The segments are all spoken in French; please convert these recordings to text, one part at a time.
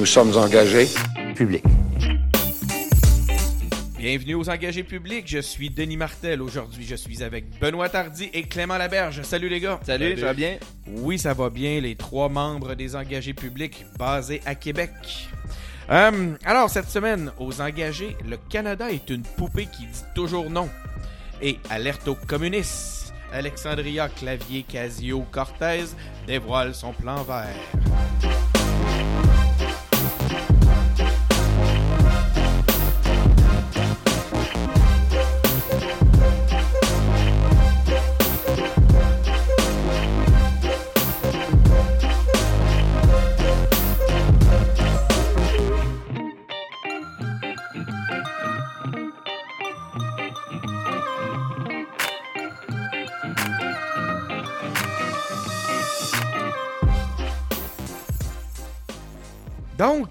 Nous sommes engagés. Public. Bienvenue aux engagés publics, je suis Denis Martel. Aujourd'hui, je suis avec Benoît Tardy et Clément Laberge. Salut les gars. Salut, ça va bien? Oui, ça va bien, les trois membres des engagés publics basés à Québec. Euh, alors, cette semaine, aux engagés, le Canada est une poupée qui dit toujours non. Et alerte aux communistes. Alexandria Clavier Casio Cortez dévoile son plan vert.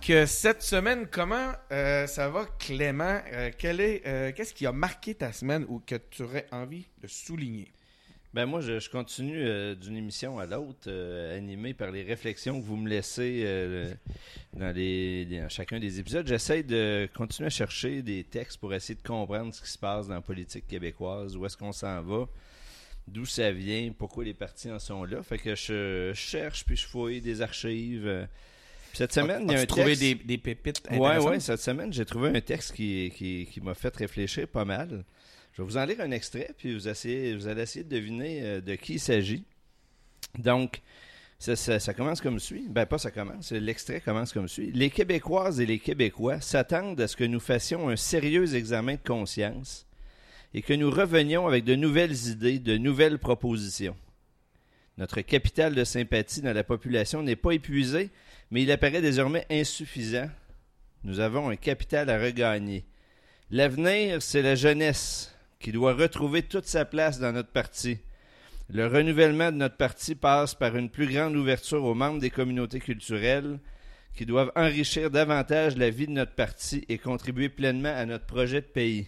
Cette semaine, comment euh, ça va, Clément? Euh, quel est, euh, qu'est-ce qui a marqué ta semaine ou que tu aurais envie de souligner? Ben moi, je, continue d'une émission à l'autre, euh, animé par les réflexions que vous me laissez dans chacun des épisodes. J'essaie de continuer à chercher des textes pour essayer de comprendre ce qui se passe dans la politique québécoise, où est-ce qu'on s'en va, d'où ça vient, pourquoi les partis en sont là. Fait que je, je cherche, puis je fouille des archives. Cette semaine, il y a un trouvé texte... des, des pépites intéressantes? ouais, cette semaine, j'ai trouvé un texte qui, qui, qui m'a fait réfléchir pas mal. Je vais vous en lire un extrait, puis vous, essayez, vous allez essayer de deviner euh, de qui il s'agit. Donc, ça, ça- ça commence comme suit. Ben, pas ça commence, l'extrait commence comme suit. Les Québécoises et les Québécois s'attendent à ce que nous fassions un sérieux examen de conscience et que nous revenions avec de nouvelles idées, de nouvelles propositions. Notre capital de sympathie dans la population n'est pas épuisé, mais il apparaît désormais insuffisant. Nous avons un capital à regagner. L'avenir, c'est la jeunesse qui doit retrouver toute sa place dans notre parti. Le renouvellement de notre parti passe par une plus grande ouverture aux membres des communautés culturelles qui doivent enrichir davantage la vie de notre parti et contribuer pleinement à notre projet de pays.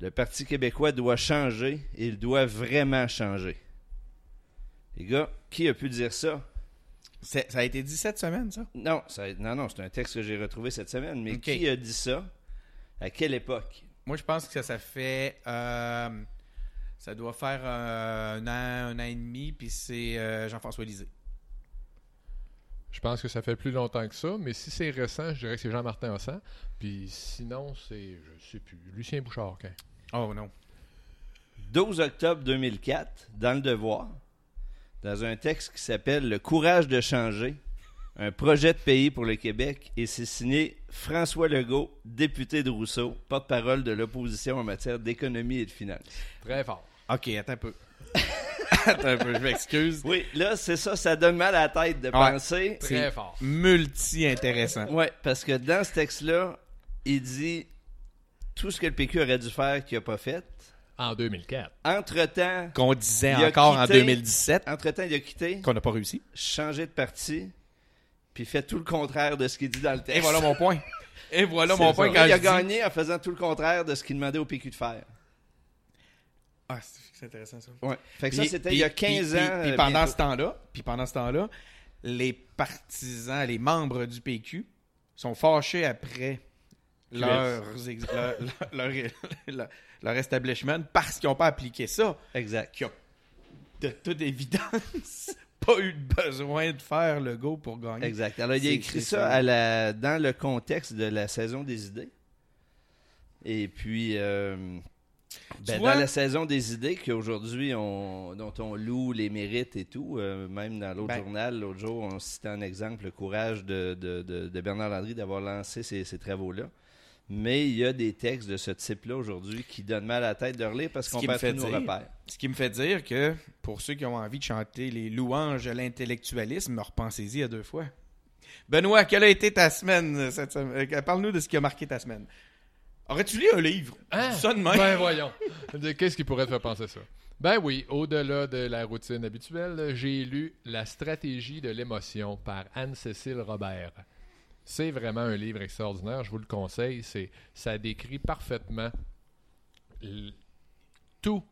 Le Parti québécois doit changer et il doit vraiment changer. Les gars, qui a pu dire ça? C'est- Ça a été dit cette semaine, ça? Non, ça- non, non, c'est un texte que j'ai retrouvé cette semaine. Mais qui a dit ça? À quelle époque? Moi, je pense que ça, ça fait... euh, ça doit faire euh, un an, un an et demi, puis c'est euh, Jean-François Lisée. Je pense que ça fait plus longtemps que ça, mais si c'est récent, je dirais que c'est Jean-Martin Hossan. Puis sinon, c'est, je sais plus, Lucien Bouchard. quand. Oh non. 12 octobre 2004, dans Le Devoir, dans un texte qui s'appelle Le courage de changer, un projet de pays pour le Québec, et c'est signé François Legault, député de Rousseau, porte-parole de l'opposition en matière d'économie et de finances. Très fort. OK, attends un peu. attends un peu, je m'excuse. Oui, là, c'est ça, ça donne mal à la tête de Ouais. penser. Très fort. multi-intéressant. Ouais, parce que dans ce texte-là, il dit tout ce que le PQ aurait dû faire qu'il n'a pas fait. En 2004. Entre-temps, Qu'on disait encore en quitté- 2017, entre-temps, il a quitté, qu'on n'a pas réussi. changé de parti, puis fait tout le contraire de ce qu'il dit dans le texte. Et voilà mon point. Et voilà mon ça. point Il a gagné en faisant tout le contraire de ce qu'il demandait au PQ de faire. Ah, c'est c'est intéressant ça. Ouais. Fait que Puis- ça, c'était il y a puis- 15 puis- ans. Puis pendant ce temps-là, puis pendant ce temps-là, les partisans, les membres du PQ sont fâchés après leurs leur, leur, establishment parce qu'ils n'ont pas appliqué ça. Exact. Qui a, de toute évidence, pas eu besoin de faire le go pour gagner. Exact. Alors, il a écrit ça ça. à la, dans le contexte de la saison des idées. Et puis, euh, ben, vois? dans la saison des idées qu'aujourd'hui, on, dont on loue les mérites et tout, euh, même dans l'autre Ben. journal, l'autre jour, on citait en exemple le courage de, de- de- de Bernard Landry d'avoir lancé ces, ces travaux-là. Mais il y a des textes de ce type-là aujourd'hui qui donnent mal à la tête de relire parce Ce qu'on perd tous nos repères. Ce qui me fait dire que pour ceux qui ont envie de chanter les louanges de l'intellectualisme, repensez-y à deux fois. Benoît, quelle a été ta semaine cette semaine? Euh, Parle-nous de ce qui a marqué ta semaine. Aurais-tu lu un livre? Hein? Ça de même. Ben voyons. Qu'est-ce qui pourrait te faire penser ça? Ben oui, au-delà de la routine habituelle, j'ai lu La stratégie de l'émotion par Anne-Cécile Robert. C'est vraiment un livre extraordinaire, je vous le conseille. C'est, ça décrit parfaitement tout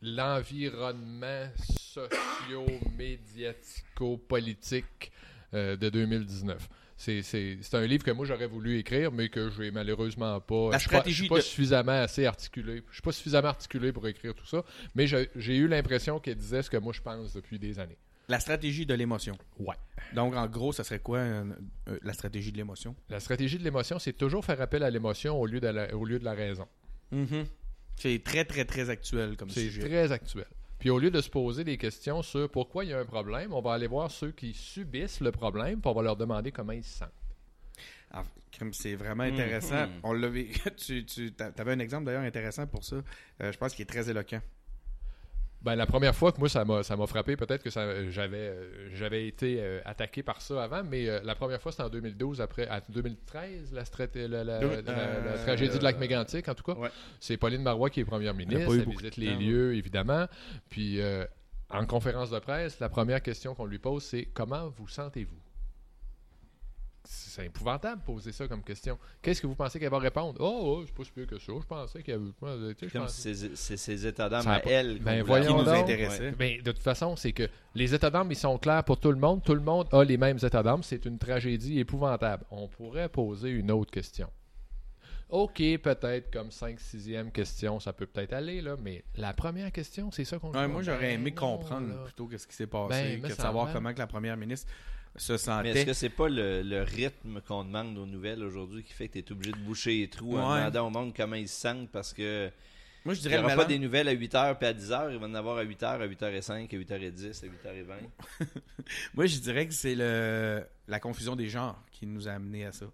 l'environnement socio-médiatico-politique euh, de 2019. c'est, c'est, c'est un livre que moi j'aurais voulu écrire, mais que j'ai malheureusement pas. La je suis pas- je stratégie suis pas de- suffisamment assez articulé. Je suis pas suffisamment articulé pour écrire tout ça, mais je- j'ai eu l'impression qu'elle disait ce que moi je pense depuis des années. La stratégie de l'émotion. Ouais. Donc, en gros, ça serait quoi euh, euh, la stratégie de l'émotion? La stratégie de l'émotion, c'est toujours faire appel à l'émotion au lieu de la, au lieu de la raison. C'est très, très, très actuel comme C'est sujet. très actuel. Puis au lieu de se poser des questions sur pourquoi il y a un problème, on va aller voir ceux qui subissent le problème, puis on va leur demander comment ils se sentent. Ah, crime, c'est vraiment intéressant. Mhm. On l'a vu- tu, tu avais un exemple d'ailleurs intéressant pour ça. Euh, je pense qu'il est très éloquent. Ben, la première fois que moi, ça m'a, frappé, peut-être que j'avais, euh, j'avais été euh, attaqué par ça avant, mais euh, la première fois, c'était en 2012, après, en 2013, la, la, tragédie de lac mégantic, en tout cas. ouais. C'est Pauline Marois qui est première ministre, elle visite les temps, lieux, évidemment. Puis, en conférence de presse, la première question qu'on lui pose, c'est « Comment vous sentez-vous? » C'est épouvantable de poser ça comme question. Qu'est-ce que vous pensez qu'elle va répondre? Oh, oh, c'est pas si pire que ça. Je pensais qu'il y avait. tu sais, je Comme c'est ses états d'âme à pas- elle. Ben, Qui nous donc. intéressait. Mais de toute façon, c'est que les états d'âme, ils sont clairs pour tout le monde. Tout le monde a les mêmes états d'âme. C'est une tragédie épouvantable. On pourrait poser une autre question. OK, peut-être comme 5 6e question, ça peut peut-être aller, là, mais la première question, c'est ça qu'on Ouais, moi, pas. j'aurais Ben aimé comprendre là. plutôt que ce qui s'est passé, Ben, que de savoir comment que la première ministre se Mais est-ce que c'est pas le, le rythme qu'on demande aux nouvelles aujourd'hui qui fait que tu es obligé de boucher les trous en demandant au monde comment ils se sentent parce que Moi, je il dirais n'y le aura pas des nouvelles à 8h puis à 10h, il va en avoir à 8h, à 8h05, à 8h10, à 8h20. Moi, je dirais que c'est le la confusion des genres qui nous a amené à ça.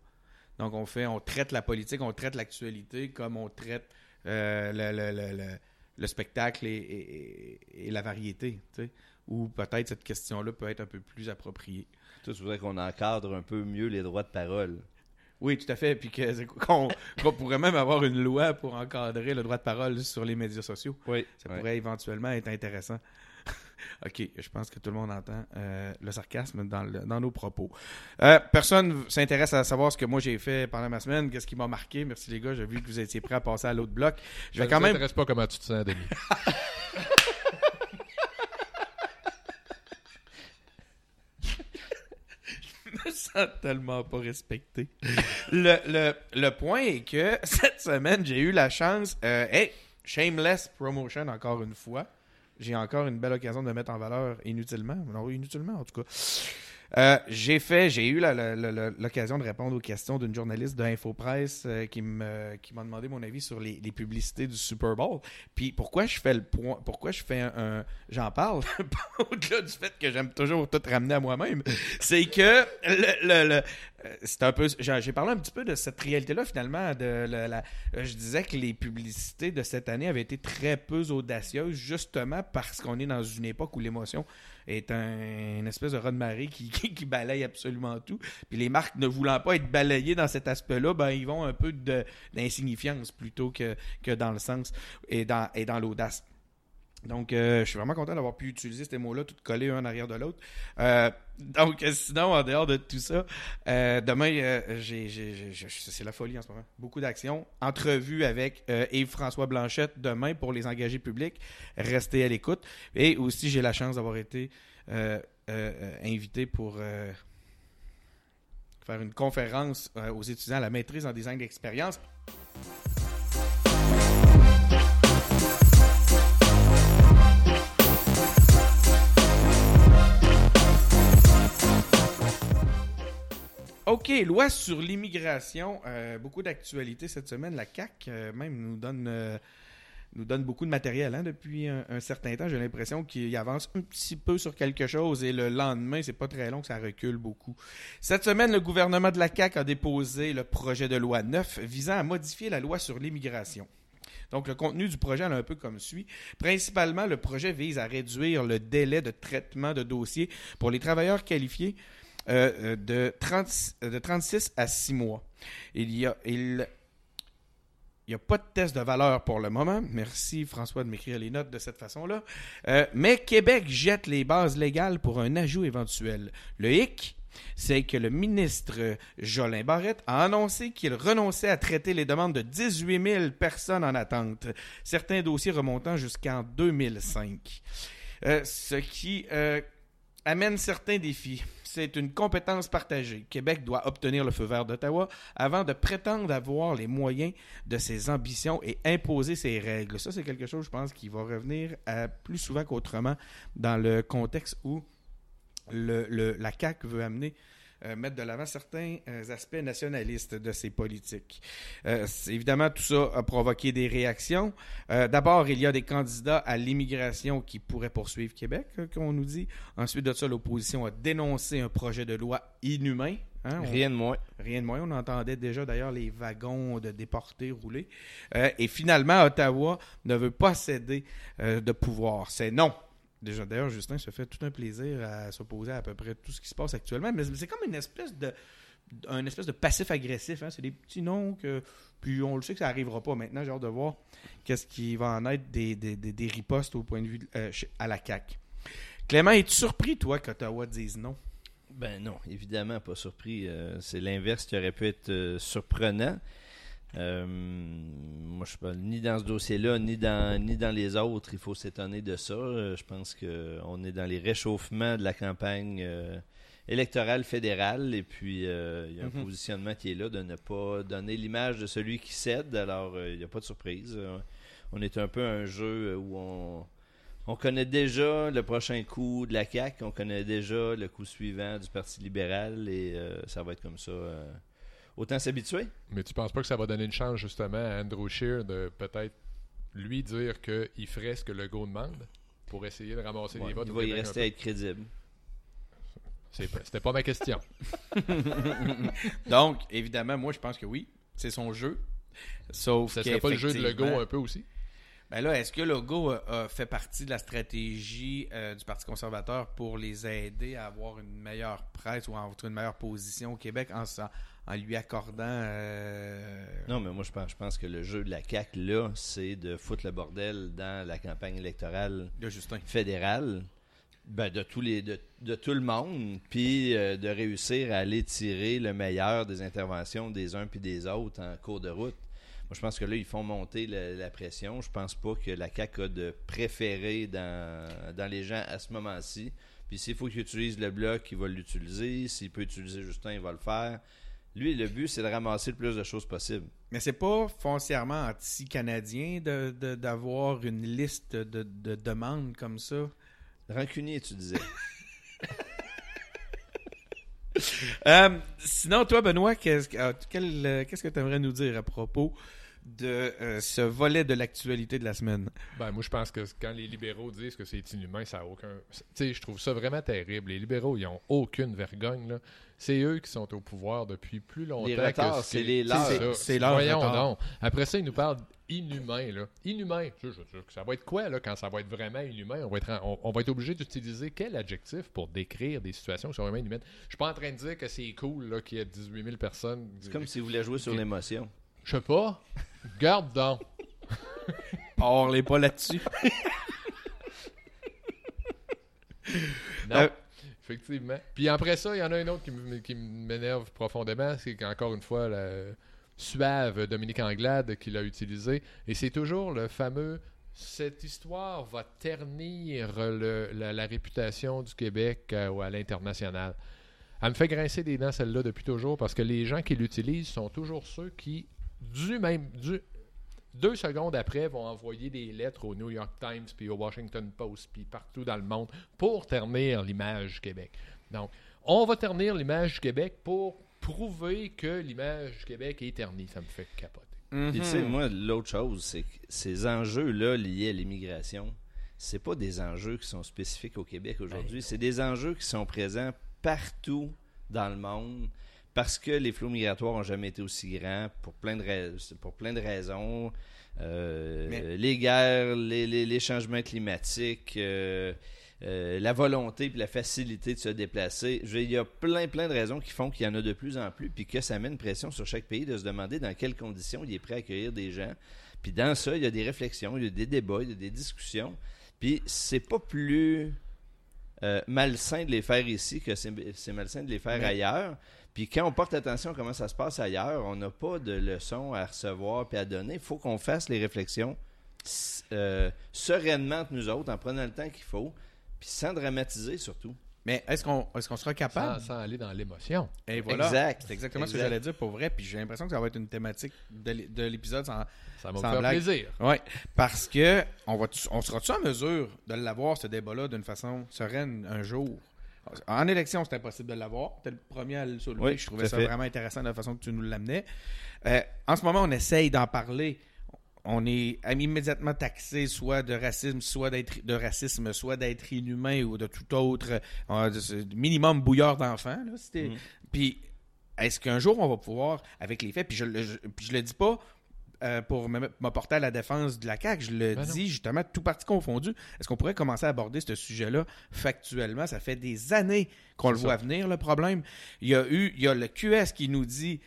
Donc, on fait, on traite la politique, on traite l'actualité comme on traite euh, le, le- le- le- le spectacle et, et- et- et la variété. Ou peut-être cette question-là peut être un peu plus appropriée. Tout voudrais qu'on encadre un peu mieux les droits de parole. Oui, tout à fait. Puis c'est- qu'on pourrait même avoir une loi pour encadrer le droit de parole sur les médias sociaux. Oui. Ça pourrait éventuellement être intéressant. OK, je pense que tout le monde entend euh, le sarcasme dans, le- dans nos propos. Euh, personne s'intéresse à savoir ce que moi j'ai fait pendant ma semaine, qu'est-ce qui m'a marqué. Merci les gars, j'ai vu que vous étiez prêts à passer à l'autre bloc. Je vais Ça quand même... intéresse pas comment tu te sens, Denis. me sens tellement pas respecté. le, le, le point est que cette semaine, j'ai eu la chance. Euh, hey, shameless promotion encore une fois. J'ai encore une belle occasion de me mettre en valeur inutilement. Non, inutilement en tout cas. Euh, j'ai fait, j'ai eu l'occasion de répondre aux questions d'une journaliste de Infopresse euh, qui m'a demandé mon avis sur les, publicités du Super Bowl. Puis pourquoi je fais le point, pourquoi je fais un, j'en parle au-delà du fait que j'aime toujours tout ramener à moi-même, c'est que le, c'est un peu, j'ai parlé un petit peu de cette réalité-là finalement. De la, euh, je disais que les publicités de cette année avaient été très peu audacieuses, justement parce qu'on est dans une époque où l'émotion est un, une espèce de raz de marée qui, qui, qui balaye absolument tout. Puis les marques ne voulant pas être balayées dans cet aspect-là, ben ils vont un peu d'insignifiance plutôt que, que dans le sens et dans, et dans l'audace. Donc, euh, je suis vraiment content d'avoir pu utiliser ces mots-là, tout collés un en arrière de l'autre. Euh, donc, euh, sinon, en dehors de tout ça, demain, c'est la folie en ce moment. Beaucoup d'actions. Entrevue avec Yves-François Blanchette demain pour les engagés publics. Restez à l'écoute. Et aussi, j'ai la chance d'avoir été invité pour faire une conférence aux étudiants à la maîtrise en design d'expérience. OK, loi sur l'immigration. Euh, beaucoup d'actualités cette semaine. La CAC euh, même nous donne, euh, nous donne beaucoup de matériel hein, depuis un, certain temps. J'ai l'impression qu'il avance un petit peu sur quelque chose et le lendemain, c'est pas très long que ça recule beaucoup. Cette semaine, le gouvernement de la CAC a déposé le projet de loi 9 visant à modifier la loi sur l'immigration. Donc, le contenu du projet est un peu comme suit. Principalement, le projet vise à réduire le délai de traitement de dossiers pour les travailleurs qualifiés euh, euh, de, 30 de 36 à 6 mois. Il y a, pas de test de valeur pour le moment. Merci François de m'écrire les notes de cette façon-là. Euh, mais Québec jette les bases légales pour un ajout éventuel. Le hic, c'est que le ministre Jolin Barrette a annoncé qu'il renonçait à traiter les demandes de 18 000 personnes en attente, certains dossiers remontant jusqu'en 2005. Euh, ce qui euh, amène certains défis. C'est une compétence partagée. Québec doit obtenir le feu vert d'Ottawa avant de prétendre avoir les moyens de ses ambitions et imposer ses règles. Ça, c'est quelque chose, je pense, qui va revenir plus souvent qu'autrement dans le contexte où la CAQ veut amener euh, mettre de l'avant certains euh, aspects nationalistes de ses politiques. Euh, évidemment, tout ça a provoqué des réactions. D'abord, il y a des candidats à l'immigration qui pourraient poursuivre Québec, qu'on nous dit. Ensuite de ça, l'opposition a dénoncé un projet de loi inhumain. hein. On- Rien de moins. Rien de moins. On entendait déjà d'ailleurs les wagons de déportés rouler. Euh, et finalement, Ottawa ne veut pas céder euh, de pouvoir. C'est non. D'ailleurs, Justin se fait tout un plaisir à s'opposer à peu près tout ce qui se passe actuellement. Mais c'est comme une espèce de un espèce de passif agressif. hein. C'est des petits noms que. Puis on le sait que ça n'arrivera pas maintenant. J'ai hâte de voir qu'est-ce qui va en être des, des, ripostes au point de vue euh, à la CAQ. Clément, es-tu surpris, toi, qu'Ottawa dise non? Ben non, évidemment pas surpris. Euh, c'est l'inverse qui aurait pu être euh, surprenant. Euh, moi, je suis pas ni dans ce dossier-là, ni dans, ni dans les autres. Il faut s'étonner de ça. Euh, je pense qu'on est dans les réchauffements de la campagne euh, électorale fédérale. Et puis, euh, il y a un Mhm. positionnement qui est là de ne pas donner l'image de celui qui cède. Alors, il n'y a pas de surprise. On est un peu un jeu où on, on connaît déjà le prochain coup de la CAQ, on connaît déjà le coup suivant du Parti libéral et ça va être comme ça. Euh. Autant s'habituer? Mais tu penses pas que ça va donner une chance justement à Andrew Scheer de peut-être lui dire qu'il ferait ce que Legault demande pour essayer de ramasser Ouais, des votes il va y rester à être crédible. C'était pas ma question. Donc, évidemment, moi, je pense que oui. C'est son jeu. Sauf Ça serait pas le jeu de Legault un peu aussi? Ben là, est-ce que Legault a, a fait partie de la stratégie euh, du Parti conservateur pour les aider à avoir une meilleure presse ou à avoir une meilleure position au Québec en, en lui accordant... euh, Non, mais moi je pense, je pense que le jeu de la CAQ là, c'est de foutre le bordel dans la campagne électorale de Justin. fédérale. Ben, de tous les de, de tout le monde, puis euh, de réussir à aller tirer le meilleur des interventions des uns puis des autres en cours de route. Moi, je pense que là, ils font monter la, la pression. Je pense pas que la CAQ a de préféré dans, dans les gens à ce moment-ci. Puis s'il faut qu'il utilise le bloc, il va l'utiliser. S'il peut utiliser Justin, il va le faire. Lui, le but, c'est de ramasser le plus de choses possible. Mais c'est pas foncièrement anti-canadien de- de- d'avoir une liste de, de demandes comme ça? Rancunier, tu disais. Euh, sinon, toi, Benoît, qu'est-ce que quel, euh, qu'est-ce que tu aimerais nous dire à propos de euh, ce volet de l'actualité de la semaine? Ben, moi, je pense que quand les libéraux disent que c'est inhumain, ça n'a aucun. Tu sais, je trouve ça vraiment terrible. Les libéraux, ils n'ont aucune vergogne. là. C'est eux qui sont au pouvoir depuis plus longtemps. Les que retards, ce c'est les. C'est leur Voyons retard. donc. Après ça, ils nous parlent inhumain. Là. Inhumain. Je dire que Ça va être quoi là, quand ça va être vraiment inhumain? On va être, on, on va être obligé d'utiliser quel adjectif pour décrire des situations qui sont vraiment inhumaines? Je suis pas en train de dire que c'est cool là, qu'il y ait 18 000 personnes. C'est comme s'il voulait jouer sur l'émotion. Je sais pas. Garde donc. Parlez pas là-dessus. Non. Euh, Effectivement. Puis après ça, il y en a un autre qui m'énerve profondément. C'est qu'encore une fois, la suave Dominique Anglade qui l'a utilisé. Et c'est toujours le fameux cette histoire va ternir le- la, la réputation du Québec euh, ou à l'international. Elle me fait grincer des dents celle-là depuis toujours parce que les gens qui l'utilisent sont toujours ceux qui, du même, du, deux secondes après, vont envoyer des lettres au New York Times, puis au Washington Post, puis partout dans le monde pour ternir l'image du Québec. Donc, on va ternir l'image du Québec pour prouver que l'image du Québec est ternie. Ça me fait capoter. Mhm. Puis, tu sais, moi, l'autre chose, c'est que ces enjeux-là liés à l'immigration, c'est pas des enjeux qui sont spécifiques au Québec aujourd'hui. C'est des enjeux qui sont présents partout dans le monde parce que les flots migratoires n'ont jamais été aussi grands pour plein de, rais- pour plein de raisons. Euh, Mais- Les guerres, les, les- les changements climatiques, euh, euh, la volonté puis la facilité de se déplacer. Il y a plein, plein de raisons qui font qu'il y en a de plus en plus, puis que ça met une pression sur chaque pays de se demander dans quelles conditions il est prêt à accueillir des gens. Puis dans ça, il y a des réflexions, il y a des débats, il y a des discussions. Puis c'est pas plus malsain de les faire ici que c'est c'est malsain de les faire Mais- ailleurs. Puis quand on porte attention à comment ça se passe ailleurs, on n'a pas de leçons à recevoir puis à donner. Il faut qu'on fasse les réflexions euh, sereinement entre nous autres, en prenant le temps qu'il faut, puis sans dramatiser surtout. Mais est-ce qu'on est qu'on sera capable? sans aller dans l'émotion. Et voilà. Exact. C'est exactement ce que j'allais dire pour vrai. Puis j'ai l'impression que ça va être une thématique de l'é- de l'épisode. sans- Ça va me Sans faire blague. plaisir. Oui, parce que on, va on sera-tu en mesure de l'avoir, ce débat-là, d'une façon sereine un jour? En élection, c'était impossible de l'avoir. Tu es le premier à le soulever. Oui, Je trouvais ça fait. vraiment intéressant de la façon que tu nous l'amenais. Euh, en ce moment, on essaye d'en parler. On est immédiatement taxé soit de racisme, soit d'être de racisme, soit d'être inhumain ou de tout autre euh, minimum bouilleur d'enfants. Mm. Puis est-ce qu'un jour on va pouvoir, avec les faits, puis je, je, puis je le dis pas euh, pour m'apporter à la défense de la CAQ, je le Ben non. dis justement tout parti confondu. Est-ce qu'on pourrait commencer à aborder ce sujet-là factuellement? Ça fait des années qu'on le voit venir le problème. Il y a eu, il y a le QS qui nous dit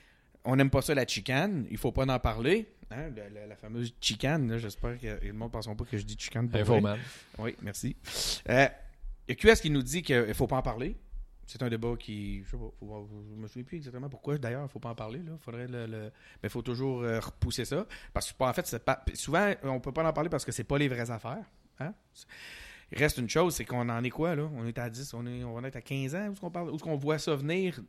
on n'aime pas ça la chicane, il faut pas en parler. Hein, la fameuse chicane, j'espère que le monde ne pensera pas que je dis chicane. Infoman. Oui, merci. Euh, il y a QS qui nous dit qu'il ne faut pas en parler. C'est un débat qui. Je sais pas. Faut, je me souviens plus exactement pourquoi d'ailleurs, il ne faut pas en parler. Il faudrait le. le- Mais il faut toujours euh, repousser ça. Parce que en fait, pas... souvent, on peut pas en parler parce que c'est pas les vraies affaires. Hein? Il reste une chose, c'est qu'on en est quoi là? On est à 10, on, est, on va être à 15 ans, où est-ce qu'on parle, où est-ce qu'on voit ça venir,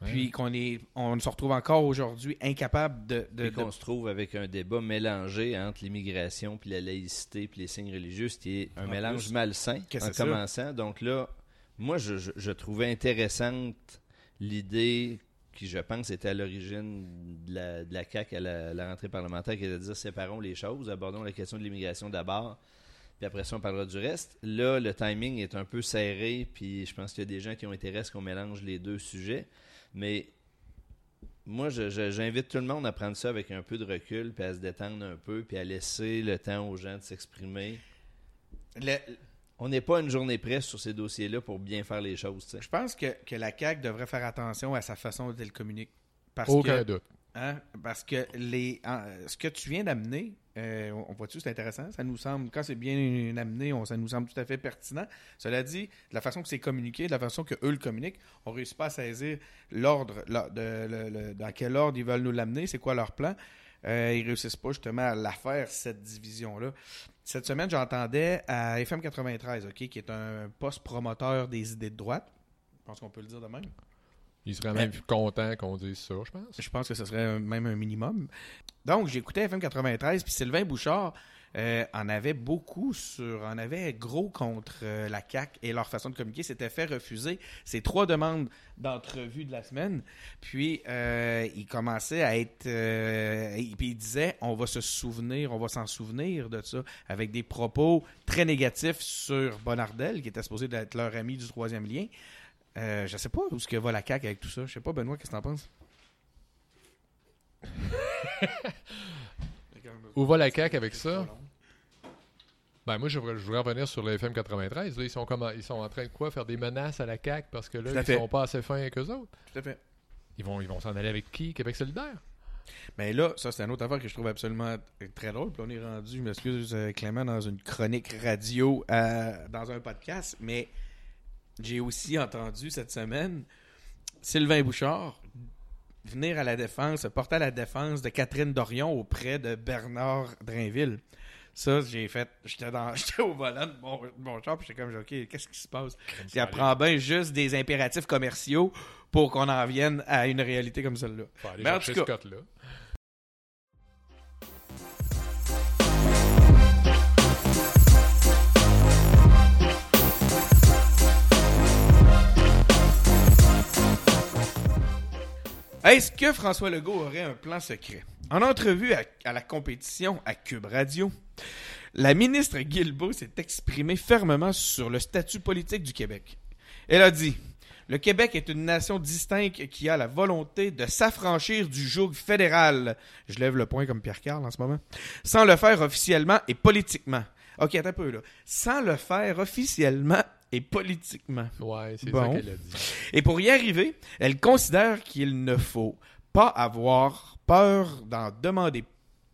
Ouais. puis qu'on est on se retrouve encore aujourd'hui incapable de. de- Puis de- qu'on se trouve avec un débat mélangé entre l'immigration, puis la laïcité, puis les signes religieux, ce qui est un En mélange plus. malsain en commençant. Donc là, moi, je, trouvais intéressante l'idée qui, je pense, était à l'origine de la, de la CAQ à la, rentrée parlementaire, qui est de dire séparons les choses, abordons la question de l'immigration d'abord, puis après ça, on parlera du reste. Là, le timing est un peu serré, puis je pense qu'il y a des gens qui ont intérêt à ce qu'on mélange les deux sujets. Mais moi, j'invite tout le monde à prendre ça avec un peu de recul, puis à se détendre un peu, puis à laisser le temps aux gens de s'exprimer. On n'est pas une journée près sur ces dossiers-là pour bien faire les choses. je pense que, que la CAQ devrait faire attention à sa façon dont elle communique. Parce Aucun que, doute. Hein? Parce que les, en- ce que tu viens d'amener, euh, on, voit-tu, c'est intéressant. Ça nous semble, quand c'est bien amené, on, ça nous semble tout à fait pertinent. Cela dit, de la façon que c'est communiqué, de la façon que eux le communiquent, on ne réussit pas à saisir l'ordre, de, dans quel ordre ils veulent nous l'amener, c'est quoi leur plan. Euh, ils réussissent pas justement à la faire, cette division-là. Cette semaine, j'entendais à FM 93, OK, qui est un poste promoteur des idées de droite. Je pense qu'on peut le dire de même. Il serait même content qu'on dise ça, je pense. Je pense que ce serait même un minimum. Donc, j'écoutais FM 93, puis Sylvain Bouchard euh, en avait beaucoup sur, en avait gros contre euh, la CAC et leur façon de communiquer. S'était fait refuser ces trois demandes d'entrevue de la semaine. Puis, euh, il commençait à être, euh, puis il disait, on va se souvenir, on va s'en souvenir de ça, avec des propos très négatifs sur Bonardel, qui était supposé être leur ami du troisième lien. Euh, je sais pas où ce que va la CAQ avec tout ça. Je sais pas, Benoît, qu'est-ce que t'en penses? Où va la CAQ avec ça? Ben moi, je voudrais, je voudrais revenir sur le FM 93. Là, ils, sont comment, ils sont en train de quoi? Faire des menaces à la CAQ parce que là, ils fait. sont pas assez fins qu'eux autres? Tout à fait. Ils vont ils vont s'en aller avec qui? Québec solidaire? Mais là, ça, c'est une autre affaire que je trouve absolument très drôle. Puis on est rendu, je m'excuse, euh, Clément, dans une chronique radio, euh, dans un podcast. Mais j'ai aussi entendu cette semaine Sylvain Bouchard venir à la défense, porter à la défense de Catherine Dorion auprès de Bernard Drainville. Ça, j'ai fait. J'étais dans j'étais au volant de mon, de mon char, puis j'étais comme, OK, qu'est-ce qui se passe? Il apprend bien juste des impératifs commerciaux pour qu'on en vienne à une réalité comme celle-là. Faut aller Mais en chercher tout cas- Scott là. Est-ce que François Legault aurait un plan secret? En entrevue à, la compétition à Cube Radio, la ministre Guilbeault s'est exprimée fermement sur le statut politique du Québec. Elle a dit Le Québec est une nation distincte qui a la volonté de s'affranchir du joug fédéral. Je lève le point comme Pierre Carl en ce moment. Sans le faire officiellement et politiquement. Ok, attends un peu là. Sans le faire officiellement et politiquement. Ouais, c'est Bon. ça qu'elle a dit. Et pour y arriver, elle considère qu'il ne faut pas avoir peur d'en demander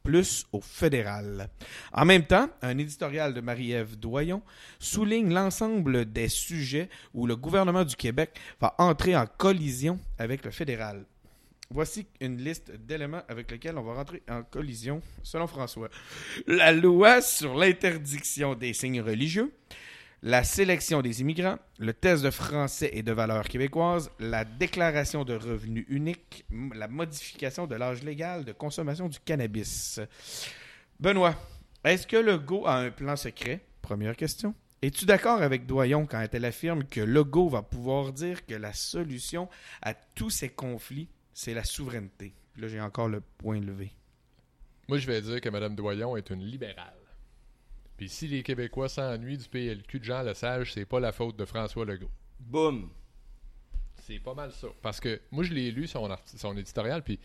plus au fédéral. En même temps, un éditorial de Marie-Ève Doyon souligne l'ensemble des sujets où le gouvernement du Québec va entrer en collision avec le fédéral. Voici une liste d'éléments avec lesquels on va rentrer en collision, selon François. La loi sur l'interdiction des signes religieux, la sélection des immigrants, le test de français et de valeurs québécoises, la déclaration de revenus unique, la modification de l'âge légal de consommation du cannabis. Benoît, est-ce que Legault a un plan secret? Première question. Es-tu d'accord avec Doyon quand elle affirme que Legault va pouvoir dire que la solution à tous ces conflits, c'est la souveraineté? Là, j'ai encore le point levé. Moi, je vais dire que Mme Doyon est une libérale. Puis si les Québécois s'ennuient du PLQ de Jean Lesage, c'est pas la faute de François Legault. Boum. C'est pas mal ça. Parce que moi, je l'ai lu, son, son éditorial, puis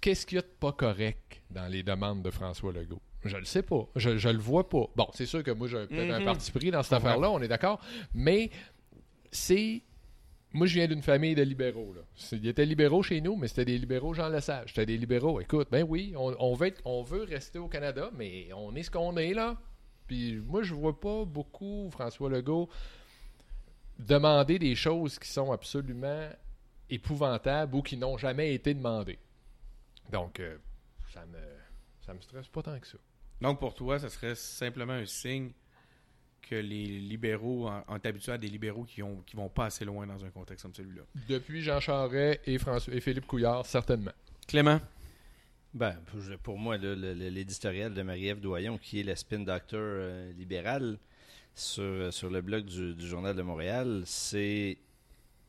qu'est-ce qu'il y a de pas correct dans les demandes de François Legault? Je le sais pas. Je, je le vois pas. Bon, c'est sûr que moi, j'ai peut-être un Mhm. parti pris dans cette affaire-là, on est d'accord. Mais c'est. Moi, je viens d'une famille de libéraux. Là. Il y était libéraux chez nous, mais c'était des libéraux Jean Lesage. C'était des libéraux. Écoute, ben oui, on, veut rester au Canada, mais on est ce qu'on est là. Puis moi, je vois pas beaucoup François Legault demander des choses qui sont absolument épouvantables ou qui n'ont jamais été demandées. Donc, euh, ça me ça me stresse pas tant que ça. Donc, pour toi, ce serait simplement un signe que les libéraux en- ont habitués à des libéraux qui ont qui vont pas assez loin dans un contexte comme celui-là. Depuis Jean Charest et, François, et Philippe Couillard, certainement. Clément? Ben, pour, moi, là, le- le- l'éditorial de Marie-Ève Doyon, qui est la spin doctor euh, libérale sur, sur le blog du, du Journal de Montréal, c'est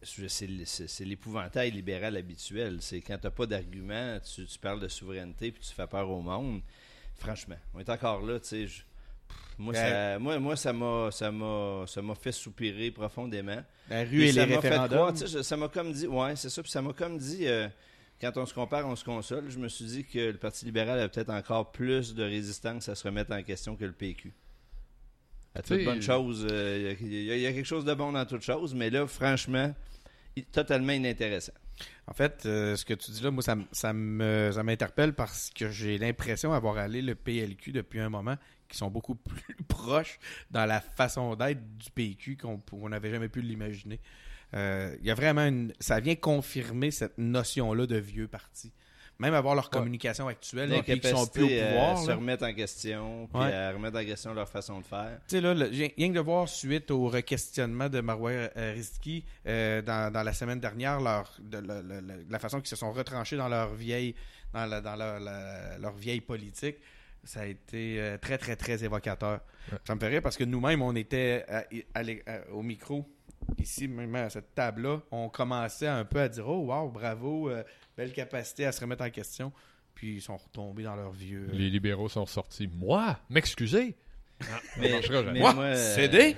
c'est c'est- c'est l'épouvantail libéral habituel. C'est quand tu n'as pas d'argument, tu, tu parles de souveraineté puis tu fais peur au monde. Franchement, on est encore là, tu sais. Moi, Ben- ça, moi, moi, ça m'a, ça m'a, ça m'a fait soupirer profondément. La rue et ça les m'a fait référendums. je- ça m'a comme dit, ouais, c'est ça, puis ça m'a comme dit, euh, quand on se compare, on se console. Je me suis dit que le Parti libéral a peut-être encore plus de résistance à se remettre en question que le PQ. À toute Tu sais, bonne chose, euh, il y, a- il y a quelque chose de bon dans toute chose, mais là, franchement, il- totalement inintéressant. En fait, euh, ce que tu dis là, moi, ça, ça m'interpelle parce que j'ai l'impression d'avoir allé le PLQ depuis un moment qui sont beaucoup plus proches dans la façon d'être du PQ qu'on on n'avait jamais pu l'imaginer. Euh, Il y a vraiment une, ça vient confirmer cette notion-là de vieux parti. Même avoir leur communication actuelle, là, puis qu'ils sont plus au pouvoir. à se remettre en question, puis Ouais. à remettre en question leur façon de faire. Tu sais, là, le- rien que de voir suite au requestionnement de Marois euh, Rizki euh, dans, dans la semaine dernière, leur, de, la- façon qu'ils se sont retranchés dans leur vieille, dans, la- dans leur, la- leur vieille politique, ça a été euh, très, très, très évocateur. Ouais. Ça me fait rire parce que nous-mêmes, on était à- à l'é- à- au micro, ici, même à cette table-là, on commençait un peu à dire Oh, wow, bravo, euh, belle capacité à se remettre en question. Puis ils sont retombés dans leur vieux. Les libéraux sont sortis. Moi? M'excuser? Mais, mais Moi, moi, euh, cédé?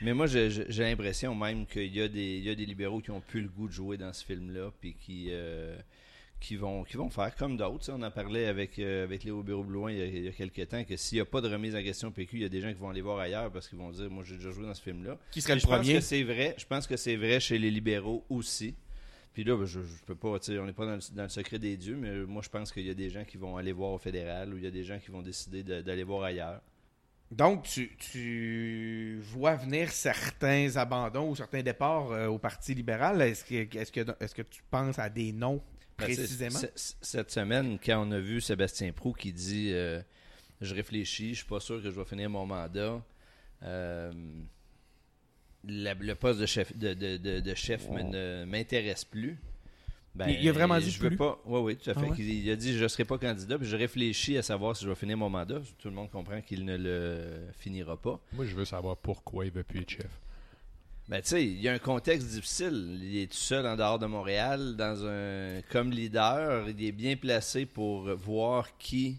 Mais moi, j'ai j'ai- l'impression même qu'il y, a des- il y a des libéraux qui ont plus le goût de jouer dans ce film-là, puis qui, euh, qui, vont, qui vont faire comme d'autres. On en parlait avec, euh, avec Léo Bureau-Blouin il, y a- il y a quelques temps, que s'il n'y a pas de remise en question PQ, il y a des gens qui vont aller voir ailleurs parce qu'ils vont dire Moi, j'ai déjà joué dans ce film-là. Qui serait le je pense premier? que c'est vrai. Je pense que c'est vrai chez les libéraux aussi. Puis là, ben, je, je peux pas, on n'est pas dans le, dans le secret des dieux, mais moi, je pense qu'il y a des gens qui vont aller voir au fédéral ou il y a des gens qui vont décider de- d'aller voir ailleurs. Donc, tu, tu vois venir certains abandons ou certains départs euh, au Parti libéral. Est-ce que, est-ce, que, est-ce que tu penses à des noms précisément? c'est- c'est- Cette semaine, quand on a vu Sébastien Prou qui dit euh, Je réfléchis, je suis pas sûr que je vais finir mon mandat. euh, la- le poste de chef, de, de- de- de chef ne m'intéresse plus. Ben, Il- il a vraiment dit je veux plus? pas. Oui, oui, tout à fait. Ah ouais? Il, il a dit je ne serai pas candidat. Puis je réfléchis à savoir si je vais finir mon mandat. Tout le monde comprend qu'il ne le finira pas. Moi, je veux savoir pourquoi il veut plus être chef. Ben, tu sais, il y a un contexte difficile. Il est tout seul en dehors de Montréal, dans un comme leader. Il est bien placé pour voir qui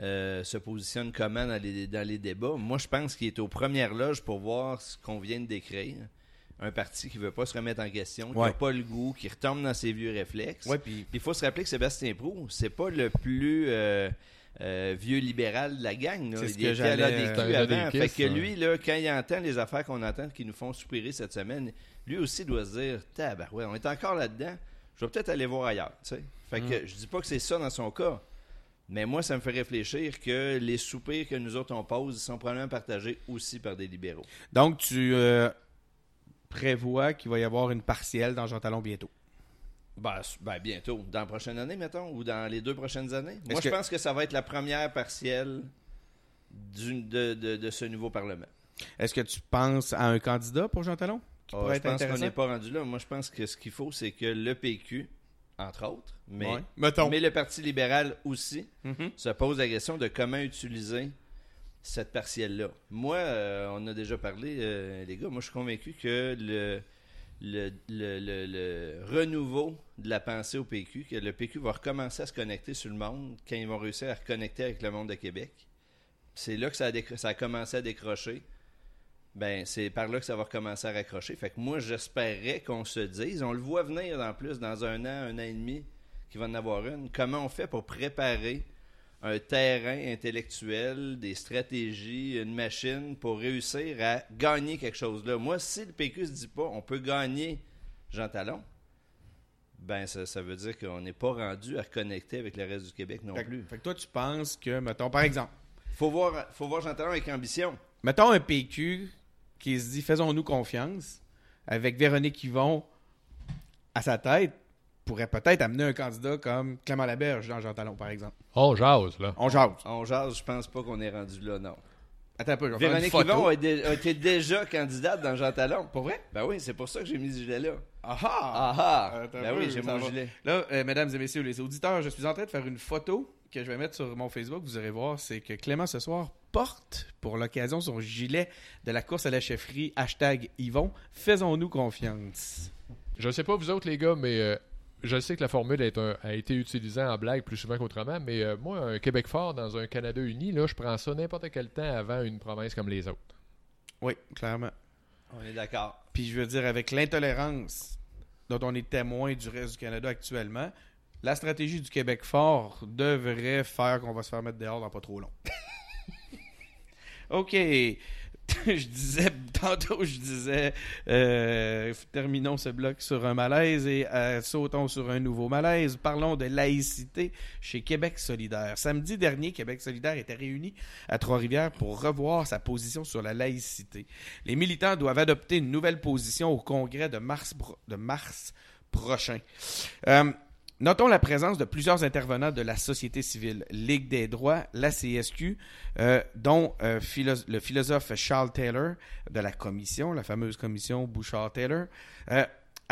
euh, se positionne comment dans les, dans les débats. Moi, je pense qu'il est aux premières loges pour voir ce qu'on vient de décrire. Un parti qui veut pas se remettre en question, qui n'a Ouais. pas le goût, qui retombe dans ses vieux réflexes. Ouais, puis Puis il faut se rappeler que Sébastien Prou, c'est pas le plus euh, euh, vieux libéral de la gang. là. C'est ce il que était à avant. Fait que ouais. lui, là, quand il entend les affaires qu'on entend qui nous font soupirer cette semaine, lui aussi doit se dire Tabarouette, on est encore là-dedans. Je vais peut-être aller voir ailleurs. tu sais. Fait Mm. que je dis pas que c'est ça dans son cas. Mais moi, ça me fait réfléchir que les soupirs que nous autres on pose sont probablement partagés aussi par des libéraux. donc tu euh, prévois qu'il va y avoir une partielle dans Jean Talon bientôt? Ben, ben, bientôt. Dans la prochaine année, mettons, ou dans les deux prochaines années. Moi, je que- pense que ça va être la première partielle du- de, de- de ce nouveau Parlement. Est-ce que tu penses à un candidat pour Jean Talon qui Ah, pourrait je être pense qu'on n'est pas rendu là. Moi, je pense que ce qu'il faut, c'est que le PQ, entre autres, mais, Ouais. Mettons. mais le Parti libéral aussi, Mhm. se pose la question de comment utiliser cette partielle-là. Moi, euh, on a déjà parlé, euh, les gars, moi je suis convaincu que le, le, renouveau de la pensée au PQ, que le PQ va recommencer à se connecter sur le monde quand ils vont réussir à reconnecter avec le monde de Québec. C'est là que ça a, décro- ça a commencé à décrocher. Ben, c'est par là que ça va recommencer à raccrocher. Fait que moi, j'espérais qu'on se dise, on le voit venir en plus dans un an, un an et demi, qu'il va en avoir une. Comment on fait pour préparer un terrain intellectuel, des stratégies, une machine pour réussir à gagner quelque chose là. Moi, si le PQ se dit pas on peut gagner Jean Talon, ben ça, ça veut dire qu'on n'est pas rendu à reconnecter avec le reste du Québec non Fait, plus. fait que toi, tu penses que, mettons, par exemple, Faut voir, faut voir Jean Talon avec ambition. mettons un PQ qui se dit faisons-nous confiance, avec Véronique Yvon à sa tête, pourrait peut-être amener un candidat comme Clément Laberge dans Jean Talon, par exemple. On jase, là. On jase. On jase, je pense pas qu'on est rendu là, non. Attends un peu, je vais faire une Véronique photo. Yvon a, dé- a été déjà candidate dans Jean Talon. Pour vrai? Ben oui, c'est pour ça que j'ai mis ce gilet-là. Ah Ah ah! Attends Ben oui, j'ai ça mon va. gilet. Là, euh, mesdames et messieurs les auditeurs, je suis en train de faire une photo que je vais mettre sur mon Facebook. Vous irez voir, c'est que Clément ce soir porte pour l'occasion son gilet de la course à la chefferie. Hashtag Yvon. Faisons-nous confiance. Je sais pas vous autres, les gars, mais euh, je sais que la formule est un- a été utilisée en blague plus souvent qu'autrement, mais euh, moi, un Québec fort dans un Canada uni, là, je prends ça n'importe quel temps avant une promesse comme les autres. Oui, clairement. On est d'accord. Puis je veux dire, avec l'intolérance dont on est témoin du reste du Canada actuellement, la stratégie du Québec fort devrait faire qu'on va se faire mettre dehors dans pas trop long. OK. je disais, tantôt, je disais, euh, terminons ce bloc sur un malaise et euh, sautons sur un nouveau malaise. Parlons de laïcité chez Québec solidaire. Samedi dernier, Québec solidaire était réuni à Trois-Rivières pour revoir sa position sur la laïcité. Les militants doivent adopter une nouvelle position au congrès de mars, de mars prochain. Euh, Notons la présence de plusieurs intervenants de la société civile, Ligue des droits, la CSQ, euh, dont euh, le philosophe Charles Taylor de la commission, la fameuse commission Bouchard-Taylor.